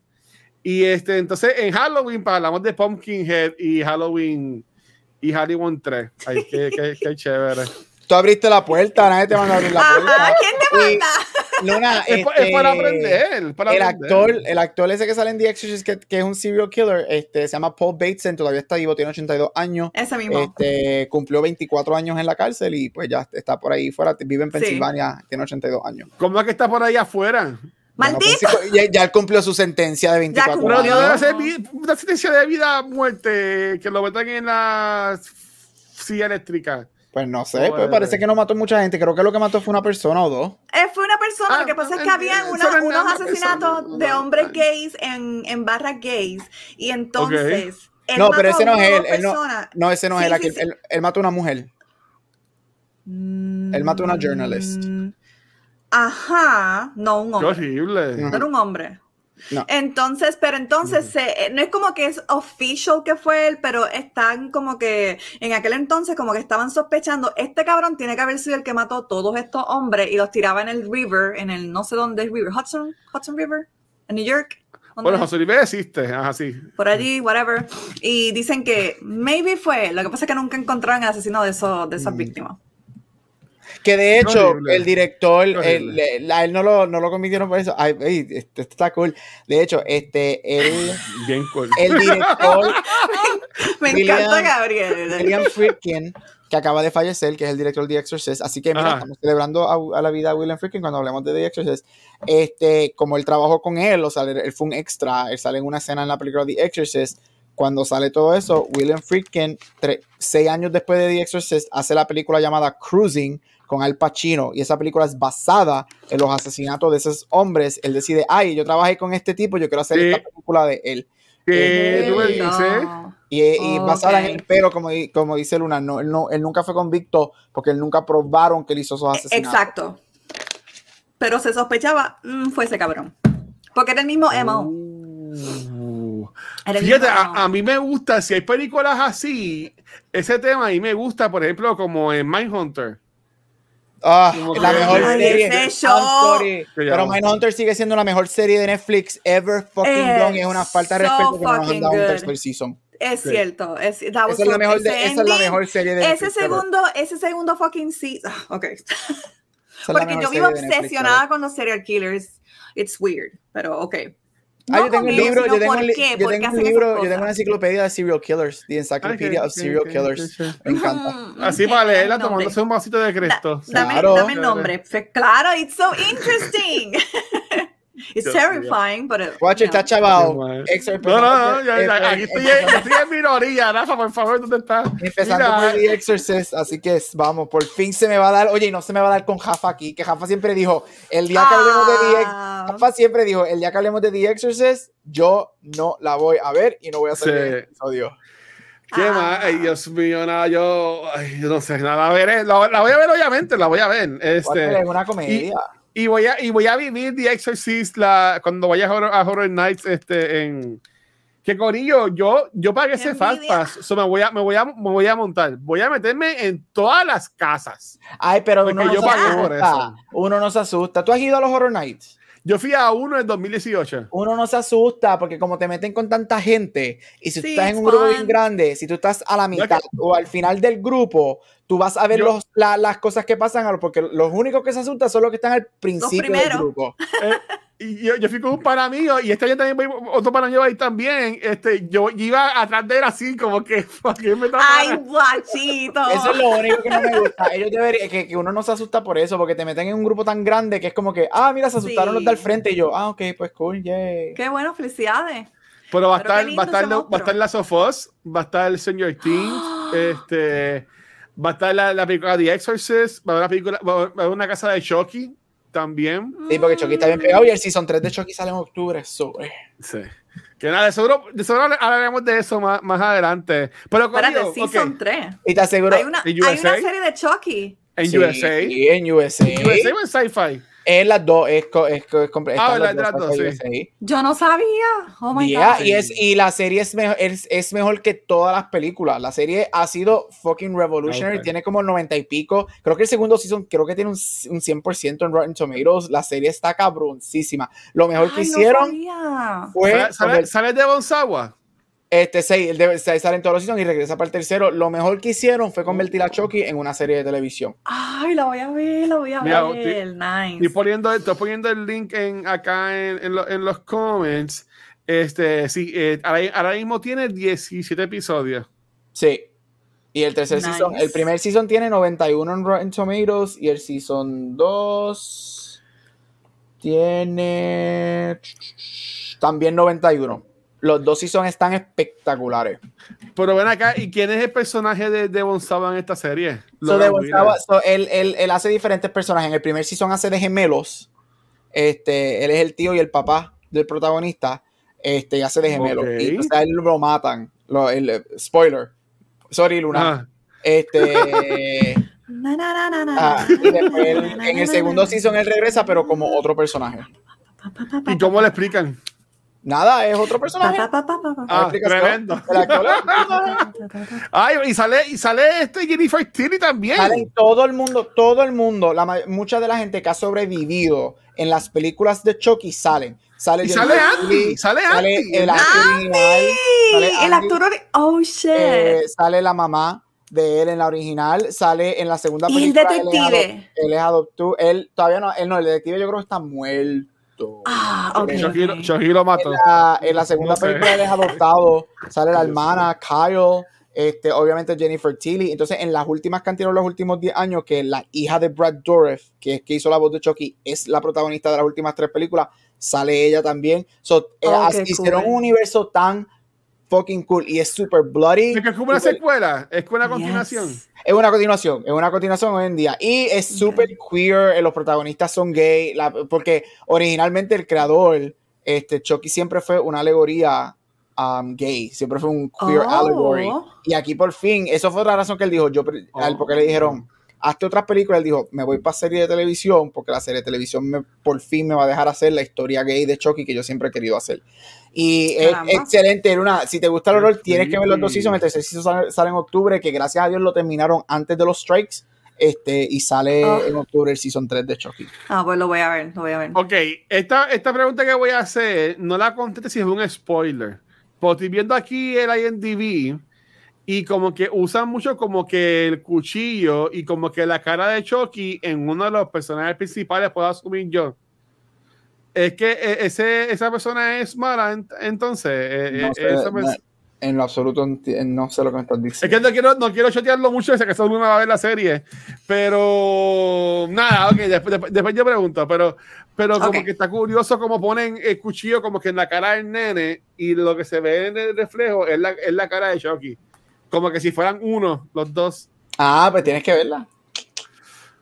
Y este, entonces en Halloween pues, hablamos de Pumpkinhead y Halloween y Halloween 3. Ay, qué, qué, qué chévere. Tú abriste la puerta, nadie te manda a abrir la Ajá, puerta. ¿quién te Y- manda? Luna, <laughs> Es, pa- es para este, aprender. Para el aprender. actor, el actor ese que sale en The Exorcist, que, que es un serial killer, este, se llama Paul Bateson, todavía está vivo, tiene 82 años. Ese mismo. Este, cumplió 24 años en la cárcel y pues ya está por ahí fuera, vive en Sí. Pensilvania, tiene 82 años. ¿Cómo es que está por ahí afuera? Bueno, pues, ¡Maldito! ya, ya él cumplió su sentencia de 24 cumplió. Pero no debe años. vi- una sentencia de vida a muerte que lo metan en la silla eléctrica. Pues no sé, pues parece que no mató mucha gente. Creo que lo que mató fue una persona o dos. Eh, fue una persona, Ah, lo que pasa es que había unos asesinatos persona, de hombres no. gays en, en barras gays. Y entonces. él No, pero ese no es él, él no- ese no es Sí, él, sí. Él, él mató a una mujer. Él mató a una journalist. Ajá, no un Qué hombre. horrible. No era un hombre. No. Entonces, pero entonces se- eh, no es como que es official que fue él, pero están como que en aquel entonces como que estaban sospechando, este cabrón tiene que haber sido el que mató todos estos hombres y los tiraba en el river, en el no sé dónde es river, Hudson, Hudson River, en New York. ¿Dónde Bueno? José Luis existe. Ajá, sí. por allí, whatever. Y dicen que maybe fue, él. lo que pasa es que nunca encontraron el asesino de, esos, de esas Mm. víctimas. Que de hecho, Horrible. el director, el- Horrible. el- a él no lo, no lo convirtieron por eso. Ay, este, esto está cool. De hecho, este, él, <laughs> Bien cool. el director, <laughs> Me William- encanta Gabriel. William Friedkin, que acaba de fallecer, que es el director de The Exorcist. Así que mira, Ajá. estamos celebrando a, a la vida de William Friedkin cuando hablemos de The Exorcist. Este, como él trabajó con él, o sea, él, él fue un extra, él sale en una escena en la película The Exorcist. Cuando sale todo eso, William Friedkin, seis años después de The Exorcist, hace la película llamada Cruising con Al Pacino. Y esa película es basada en los asesinatos de esos hombres. Él decide, ay, yo trabajé con este tipo, yo quiero hacer Sí. esta película de él. ¿Qué tú me dices? Y, y basada en él, pero como, di- como dice Luna, no, él, no, él nunca fue convicto porque él nunca probaron que él hizo esos asesinatos. Exacto. Pero se sospechaba, mm, fue ese cabrón. Porque era el mismo Emo. Uh. Fíjate, a, a mí me gusta, si hay películas así, ese tema a mí me gusta, por ejemplo, como en Mindhunter. Ah, la mejor serie. sorry, Que Pero. Mindhunter sigue siendo la mejor serie de Netflix ever fucking y Es una falta de so respeto que no nos han dado un tercer season. Es Sí. cierto. Es, Esa es la mejor, de- esa es la mejor serie de Ese Netflix ever. segundo, ese segundo fucking sí. ah, Ok. <laughs> Porque yo vivo Netflix obsesionada ever. con los serial killers. It's weird, pero ok. Ah, No yo tengo un libro, yo tengo, ¿por un qué? yo ¿Por qué tengo un libro, yo tengo una enciclopedia de serial killers, The Encyclopedia Ok, of Serial ok, Killers. ok, ok. Me encanta. Mm, Así para leerla tomándose un vasito de Da- Cristo. dame, Claro. dame el nombre. Claro, it's so interesting. <laughs> it's terrifying, but it- está chavado. Excerpt- No, no, no, aquí estoy, estoy en minoría, Rafa, por favor, ¿dónde estás? Empezando Mira, por The Exorcist, así que vamos, por fin se me va a dar, oye, y no se me va a dar con Jafa aquí, que Jafa siempre dijo, el día que hablemos de The Exorcist, Ah. Jafa siempre dijo, el día que hablemos de The Exorcist, yo no la voy a ver y no voy a hacer Sí. el episodio. ¿Qué Ah. más? Ay, Dios mío, nada, yo, ay, yo no sé, nada, la veré, la, la voy a ver obviamente, la voy a ver. Este, es una comedia. y voy a, y voy a vivir The Exorcist la, cuando vaya a Horror, a Horror Nights este, en... Que Corillo, yo, yo pagué ¡Qué ese Fast! Pass, so me, voy a, me, voy a, me voy a montar, voy a meterme en todas las casas. Ay, pero uno no yo se pagué por asusta. eso. Uno no se asusta. ¿Tú has ido a los Horror Nights? Yo fui a uno en 2018. Uno no se asusta porque como te meten con tanta gente y si tú Sí, estás en un grupo fun. bien grande, si tú estás a la No, es mitad o al final del grupo, tú vas a ver Yo- los, la- las cosas que pasan, porque los únicos que se asustan son los que están al principio del grupo. <laughs> Eh, y yo, yo fui con un pana mío y este año también voy, otro pana mío ahí también. Este, yo, iba atrás de él así, como que, <laughs> fuck, ¿quién me está Ay, guachito. Eso es lo único que no me gusta. Ellos deberían, que, que uno no se asusta por eso, porque te meten en un grupo tan grande que es como que, ah, mira, se asustaron Sí. los del frente y yo, ah, ok, pues cool, yay. Qué bueno, felicidades. Pero va a estar, va a estar, va a estar la Sofos, va a estar el Señor <gasps> Things, este, va a estar la, la película The Exorcist, va a haber, la película, va a haber una casa de Chucky también. Sí, porque Chucky está bien pegado y el Season 3 de Chucky sale en octubre. So, eh. Sí. Que nada, de seguro, de seguro hablaremos de eso más, más adelante. Pero Espérate, conmigo, Season ok, 3. Y te aseguro, Hay una, ¿En hay una serie de Chucky. en Sí, USA, sí, en USA. USA o en Sci-Fi. Es las dos, es, es, es compre- Ah, las de las dos, sí. Yo no sabía. Oh my Yeah, God. y, es, y la serie es mejor, es, es mejor que todas las películas. La serie ha sido fucking revolutionary. Tiene como 90 y pico. Creo que el segundo season, creo que tiene un, un 100% en Rotten Tomatoes. La serie está cabroncísima. Lo mejor que Ay, hicieron sabía. fue. ¿Sale, sale, conver- sale de Bonsawa? Este, seis, el de- seis sale en todos los seasons y regresa para el tercero. Lo mejor que hicieron fue convertir a Chucky en una serie de televisión. Ay, la voy a ver, la voy a Mira, ver. estoy- nice. Estoy poniendo, estoy poniendo el link en, acá en, en, lo- en los comments. Este, sí, eh, ahora, ahora mismo tiene 17 episodios. Sí. Y el tercer Nice. season, el primer season tiene 91 en Rotten Tomatoes y el season 2 tiene también 91. Los dos seasons están espectaculares. Pero ven acá, ¿y quién es el personaje de, de Bonsawa en esta serie? So, Logan de Wheeler. Gonzalo- so, él, él- él hace diferentes personajes. En el primer season hace de gemelos. Este, él es el tío y el papá del protagonista. Este, y hace de gemelos. Y o sea, él lo matan. Lo- el, spoiler. Sorry, Luna. Ah, Este. <laughs> Na, na, na, na, na, Ah, y después él- en el segundo season él regresa, pero como otro personaje. ¿Y cómo le explican? Nada, es otro personaje. pa, pa, pa, pa, pa. Ah, explicación. tremendo. El actor- Ay, y sale, y sale este Jennifer Tilly también. Salen todo el mundo, todo el mundo, la, mucha de la gente que ha sobrevivido en las películas de Chucky salen. Sale y sale Andy, sale sale Andy. el actor original, sale el Andy, actor. ori- Oh, shit. eh, sale la mamá, de él en la original, sale en la segunda Y el película. él es detective. Él es adoptado, él todavía no, él no, el detective yo creo que está muerto. Ah, ok. Shoji, ok. Shoji lo mató. En la, en la segunda No sé. película es adoptado, sale la hermana, Kyle, este, obviamente Jennifer Tilly. Entonces, en las últimas cantidades de los últimos 10 años, que la hija de Brad Dourif, que es que hizo la voz de Chucky, es la protagonista de las últimas tres películas, sale ella también. So, eh, Oh, hicieron cool. un universo tan fucking cool y es super bloody. Es que es como una secuela, es como una continuación. Es una continuación, es una continuación hoy en día. Y es súper queer, eh, los protagonistas son gay, la- porque originalmente el creador, este, Chucky siempre fue una alegoría um, gay, siempre fue un queer Oh. allegory. Y aquí por fin, eso fue otra razón que él dijo, yo, él porque le dijeron, hazte otras películas, él dijo, me voy para serie de televisión, porque la serie de televisión me- por fin me va a dejar hacer la historia gay de Chucky que yo siempre he querido hacer. Y es Caramba. excelente, era una, si te gusta el horror, tienes que ver los dos seasons, el tercer season sale, sale en octubre, que gracias a Dios lo terminaron antes de los strikes, este, y sale Oh. en octubre el season 3 de Chucky. Ah, pues lo voy a ver, lo voy a ver. Ok, esta, esta pregunta que voy a hacer, no la conteste si es un spoiler. Porque estoy viendo aquí el IMDb y como que usan mucho como que el cuchillo y como que la cara de Chucky en uno de los personajes principales, puedo asumir yo. Es que eh, ese, esa persona es mala, ent- entonces. eh, No eh, sé, esa no- pers- en lo absoluto no sé lo que me estás es diciendo. que no quiero, no quiero chotearlo mucho, sé que solo uno va a ver la serie. Pero nada, ok, después, yo pregunto, pero, pero como que está curioso como ponen el cuchillo como que en la cara del nene y lo que se ve en el reflejo es la, es la cara de Chucky. Como que si fueran uno, los dos. Ah, pues tienes que verla.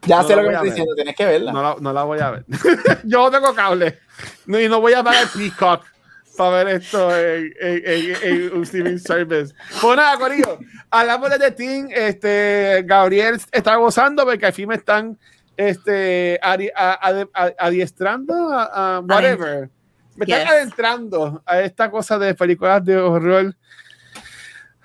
Ya No sé lo que me ver. diciendo, tienes que verla. No la, no la voy a ver. <laughs> yo tengo cable. No, y no voy a pagar Peacock para ver esto en, en, en- en un streaming service. Pues nada, Corillo. Hablamos de The Team. Este, Gabriel está gozando porque al fin me están este, adi- adiestrando a, a whatever. Me están Yes. adentrando a esta cosa de películas de horror.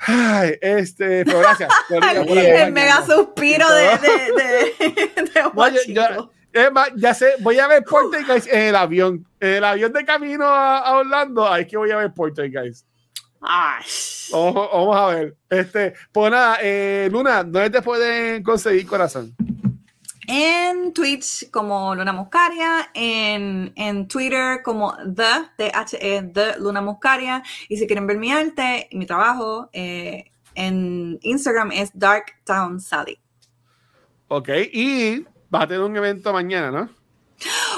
Ay, este, pero gracias. <laughs> El mega suspiro de, de, de, Washington. es más, ya sé, voy a ver Poltergeist en el avión. En el avión de camino a, a Orlando, ahí es que voy a ver Poltergeist. Ay. Vamos, vamos a ver. Este, pues nada, eh, Luna, ¿dónde te pueden conseguir corazón? En Twitch como Luna Muscaria, en, en Twitter como The, T-H-E, The Luna Muscaria. Y si quieren ver mi arte y mi trabajo, eh, en Instagram es Dark Town Sally. Ok, y vas a tener un evento mañana, ¿no?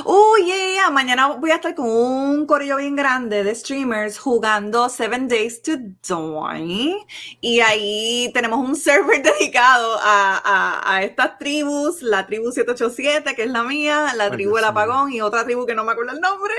Oh, yeah. Mañana voy a estar con un corillo bien grande de streamers jugando Seven Days to Die. Y ahí tenemos un server <laughs> dedicado a, a- a estas tribus, la tribu 787, que es la mía, la Ay, tribu del apagón y otra tribu que no me acuerdo el nombre.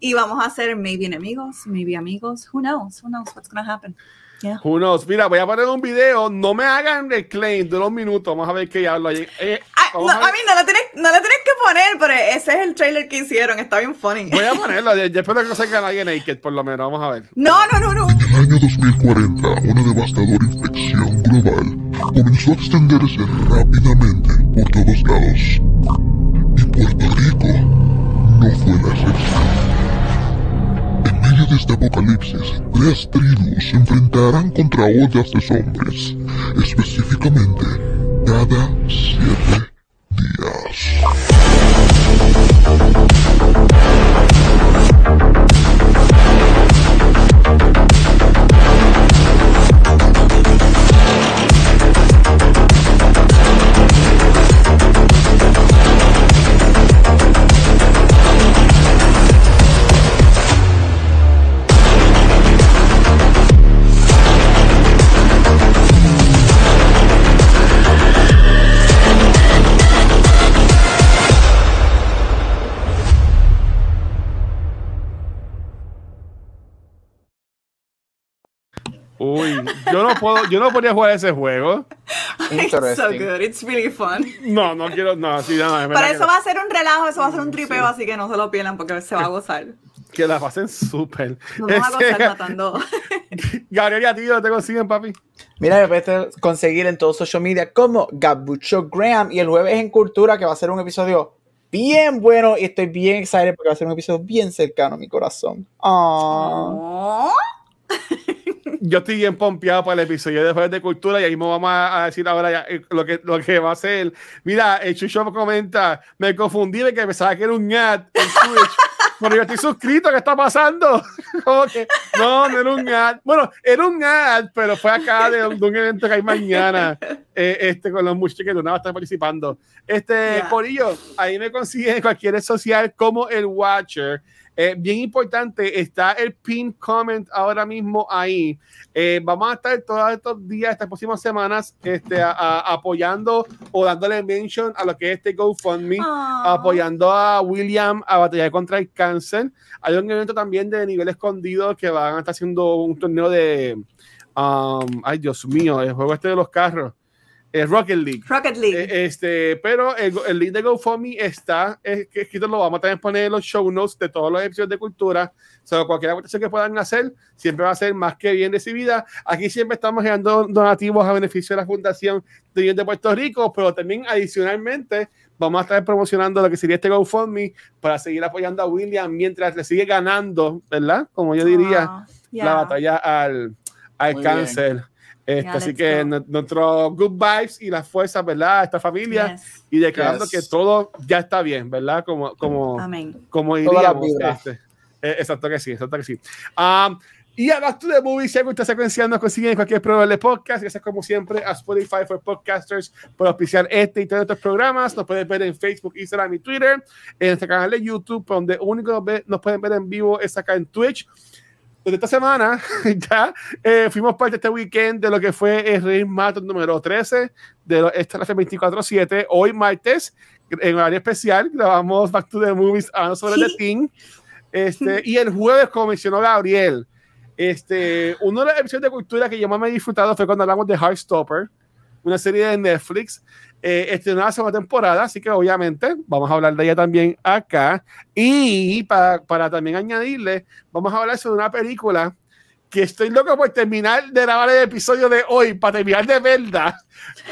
Y vamos a hacer maybe enemigos, maybe amigos. Who knows? Who knows what's gonna happen? Yeah. Who knows? Mira, voy a poner un video. No me hagan el claim de unos minutos. Vamos a ver qué hablo ahí. Eh, Ah, no, a a mí no lo, tienes, no lo tienes que poner, pero ese es el trailer que hicieron. Está bien funny. Voy a <laughs> ponerlo. Yo espero que no salga nadie naked, por lo menos. Vamos a ver. No, no, no, no. En el año 2040, una devastadora infección global comenzó a extenderse rápidamente por todos lados. Y Puerto Rico no fue la excepción. En medio de este apocalipsis, tres tribus se enfrentarán contra ollas de zombies, específicamente cada siete días. Yo no puedo, yo no podría jugar ese juego. <laughs> It's so good. It's really fun. No, no quiero, no, sí, no, es verdad Para eso no. va a ser un relajo, eso va a ser un tripeo, así que no se lo pierdan porque se va a gozar. que la pasen súper. Nos vamos a <laughs> Este, gozar matando. <laughs> Gabriel, ¿y a ti no te consiguen, papi? Mira, me puedes conseguir en todos social media como Gabucho Graham y el jueves en Cultura que va a ser un episodio bien bueno y estoy bien excited porque va a ser un episodio bien cercano a mi corazón. Aww. Oh. Yo estoy bien pompeado para el episodio de Jueves de Cultura y ahí me vamos a, a decir ahora ya, eh, lo, que, lo que va a ser. Mira, el Chucho comenta, me confundí de que pensaba que era un ad en Twitch. <laughs> Pero yo estoy suscrito, ¿qué está pasando? <laughs> Como que, no, no era un ad. Bueno, era un ad, pero fue acá de, un- de un evento que hay mañana <laughs> eh, este, con los muchachos que Luna estar participando. Este, Ya. Corillo, ahí me consiguen en cualquier red social como el Watcher. Eh, bien importante, está el pin comment ahora mismo ahí. Eh, vamos a estar todos estos días, estas próximas semanas, este, a- a- apoyando o dándole mention a lo que es este GoFundMe Ah. apoyando a William a batallar contra el cáncer. Hay un evento también de nivel escondido que van a estar haciendo un torneo de. um, ay, Dios mío, el juego este de los carros. El Rocket League. Rocket League. Eh, Este, pero el, el link de GoFundMe está eh, que escrito, lo vamos a también poner en los show notes de todos los episodios de cultura. O sea, cualquier aportación que puedan hacer siempre va a ser más que bien recibida. Aquí siempre estamos generando donativos a beneficio de la Fundación de Bien de Puerto Rico, pero también adicionalmente vamos a estar promocionando lo que sería este GoFundMe para seguir apoyando a William mientras le sigue ganando, ¿verdad? Como yo diría, Ah, ya. la batalla al, al Muy cáncer. Este, Ya, así que go. nu- nuestro good vibes y las fuerzas, ¿verdad? A esta familia Yes. y declarando Yes. que todo ya está bien, ¿verdad? Como, como, Amén. como diríamos. este. Eh, exacto que sí, exacto que sí. Um, y a Back to the Movie, si esta secuencia nos consiguen en cualquier programa de podcast, gracias como siempre a Spotify for Podcasters por auspiciar este y todos estos programas. Nos pueden ver en Facebook, Instagram y Twitter, en nuestro canal de YouTube, donde único nos, ve- nos pueden ver en vivo es acá en Twitch. Desde esta semana <laughs> ya eh, fuimos parte este weekend de lo que fue el Rey Marathon número 13 de lo- esta es la 24-7. Hoy martes, en horario especial, grabamos Back to the Movies hablando sobre The Thing. Este, y el jueves, como mencionó Gabriel, este, uno de los episodios de cultura que yo más me he disfrutado fue cuando hablamos de Heartstopper, una serie de Netflix. Eh, estrenó la segunda temporada, así que obviamente vamos a hablar de ella también acá. Y para, para también añadirle, vamos a hablar sobre una película que estoy loco por terminar de grabar el episodio de hoy, para terminar de verdad.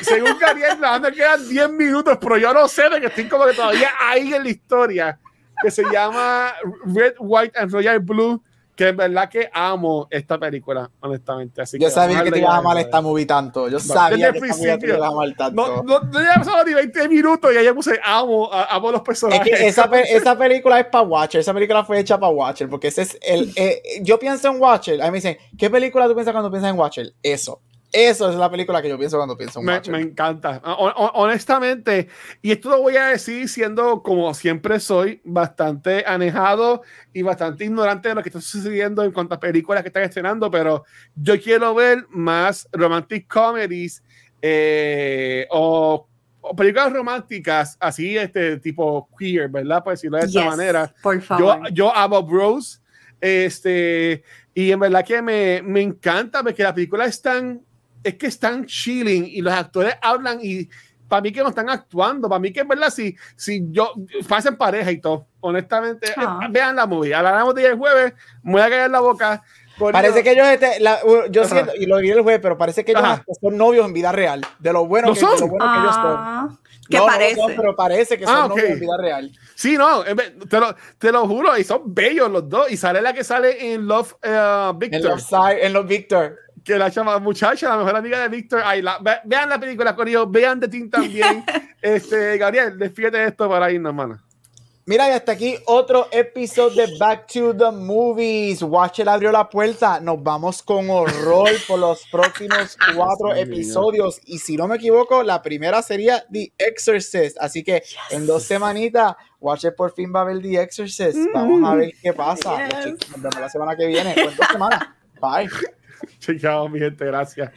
Según Gabriel, me <laughs> quedan 10 minutos, pero yo no sé de que estoy como que todavía ahí en la historia, que se llama Red, White and Royal Blue, que en verdad que amo esta película, honestamente. Así Yo que sabía que te ibas a amar esta movie tanto. Yo sabía que movie te ibas a amar tanto. No, no, no ya pasado ni 20 minutos y ya puse amo, a- amo los Es personajes. que esa, pe- esa película es para Watcher, esa película fue hecha para Watcher, porque ese es el... eh, yo pienso en Watcher, a mí me dicen, ¿qué película tú piensas cuando piensas en Watcher? Eso, eso es la película que yo pienso cuando pienso en Me, Watcher. me encanta. Hon- hon- honestamente, y esto lo voy a decir siendo como siempre soy, bastante anejado y bastante ignorante de lo que está sucediendo en cuanto a películas que están estrenando, pero yo quiero ver más romantic comedies eh, o, o películas románticas así, este tipo queer, ¿verdad? Por decirlo de esta Yes, manera. Por Yo, favor. yo amo Bros. Este, y en verdad que me, me encanta porque la película es tan, es que están chilling y los actores hablan y para mí que no están actuando, para mí que en verdad si, si yo, pasen pareja y todo, honestamente, Ah. eh, vean la movie, hablaremos de el jueves, me voy a caer la boca. Parece que ellos, este, la- u- yo Ajá. siento, y lo vi el juez, pero parece que ellos Ajá. son novios en vida real, de lo bueno, ¿Lo que, son? de lo bueno que ellos son. Ah, ¿Qué No, no, parece? no, pero parece que son Ah, ok. novios en vida real. Sí, no, en ver- te lo, te lo juro, y son bellos los dos. Y sale la que sale en Love eh, En Victor. los, side- en los Victor. Que la chama muchacha, la mejor amiga de Víctor. Ay, la- ve- vean la película con ellos, vean The Team también. <laughs> este, Gabriel, despídete de esto para irnos, hermano. Mira, y hasta aquí otro episodio de Back to the Movies. Watcher abrió la puerta. Nos vamos con horror por los próximos <laughs> cuatro episodios. Y si no me equivoco, la primera sería The Exorcist. Así que en dos semanitas, Watcher por fin va a ver The Exorcist. Vamos a ver qué pasa. Yes. Chicos, Nos vemos la semana que viene. o en dos semanas. Bye. <laughs> <laughs> Chao, mi gente, gracias.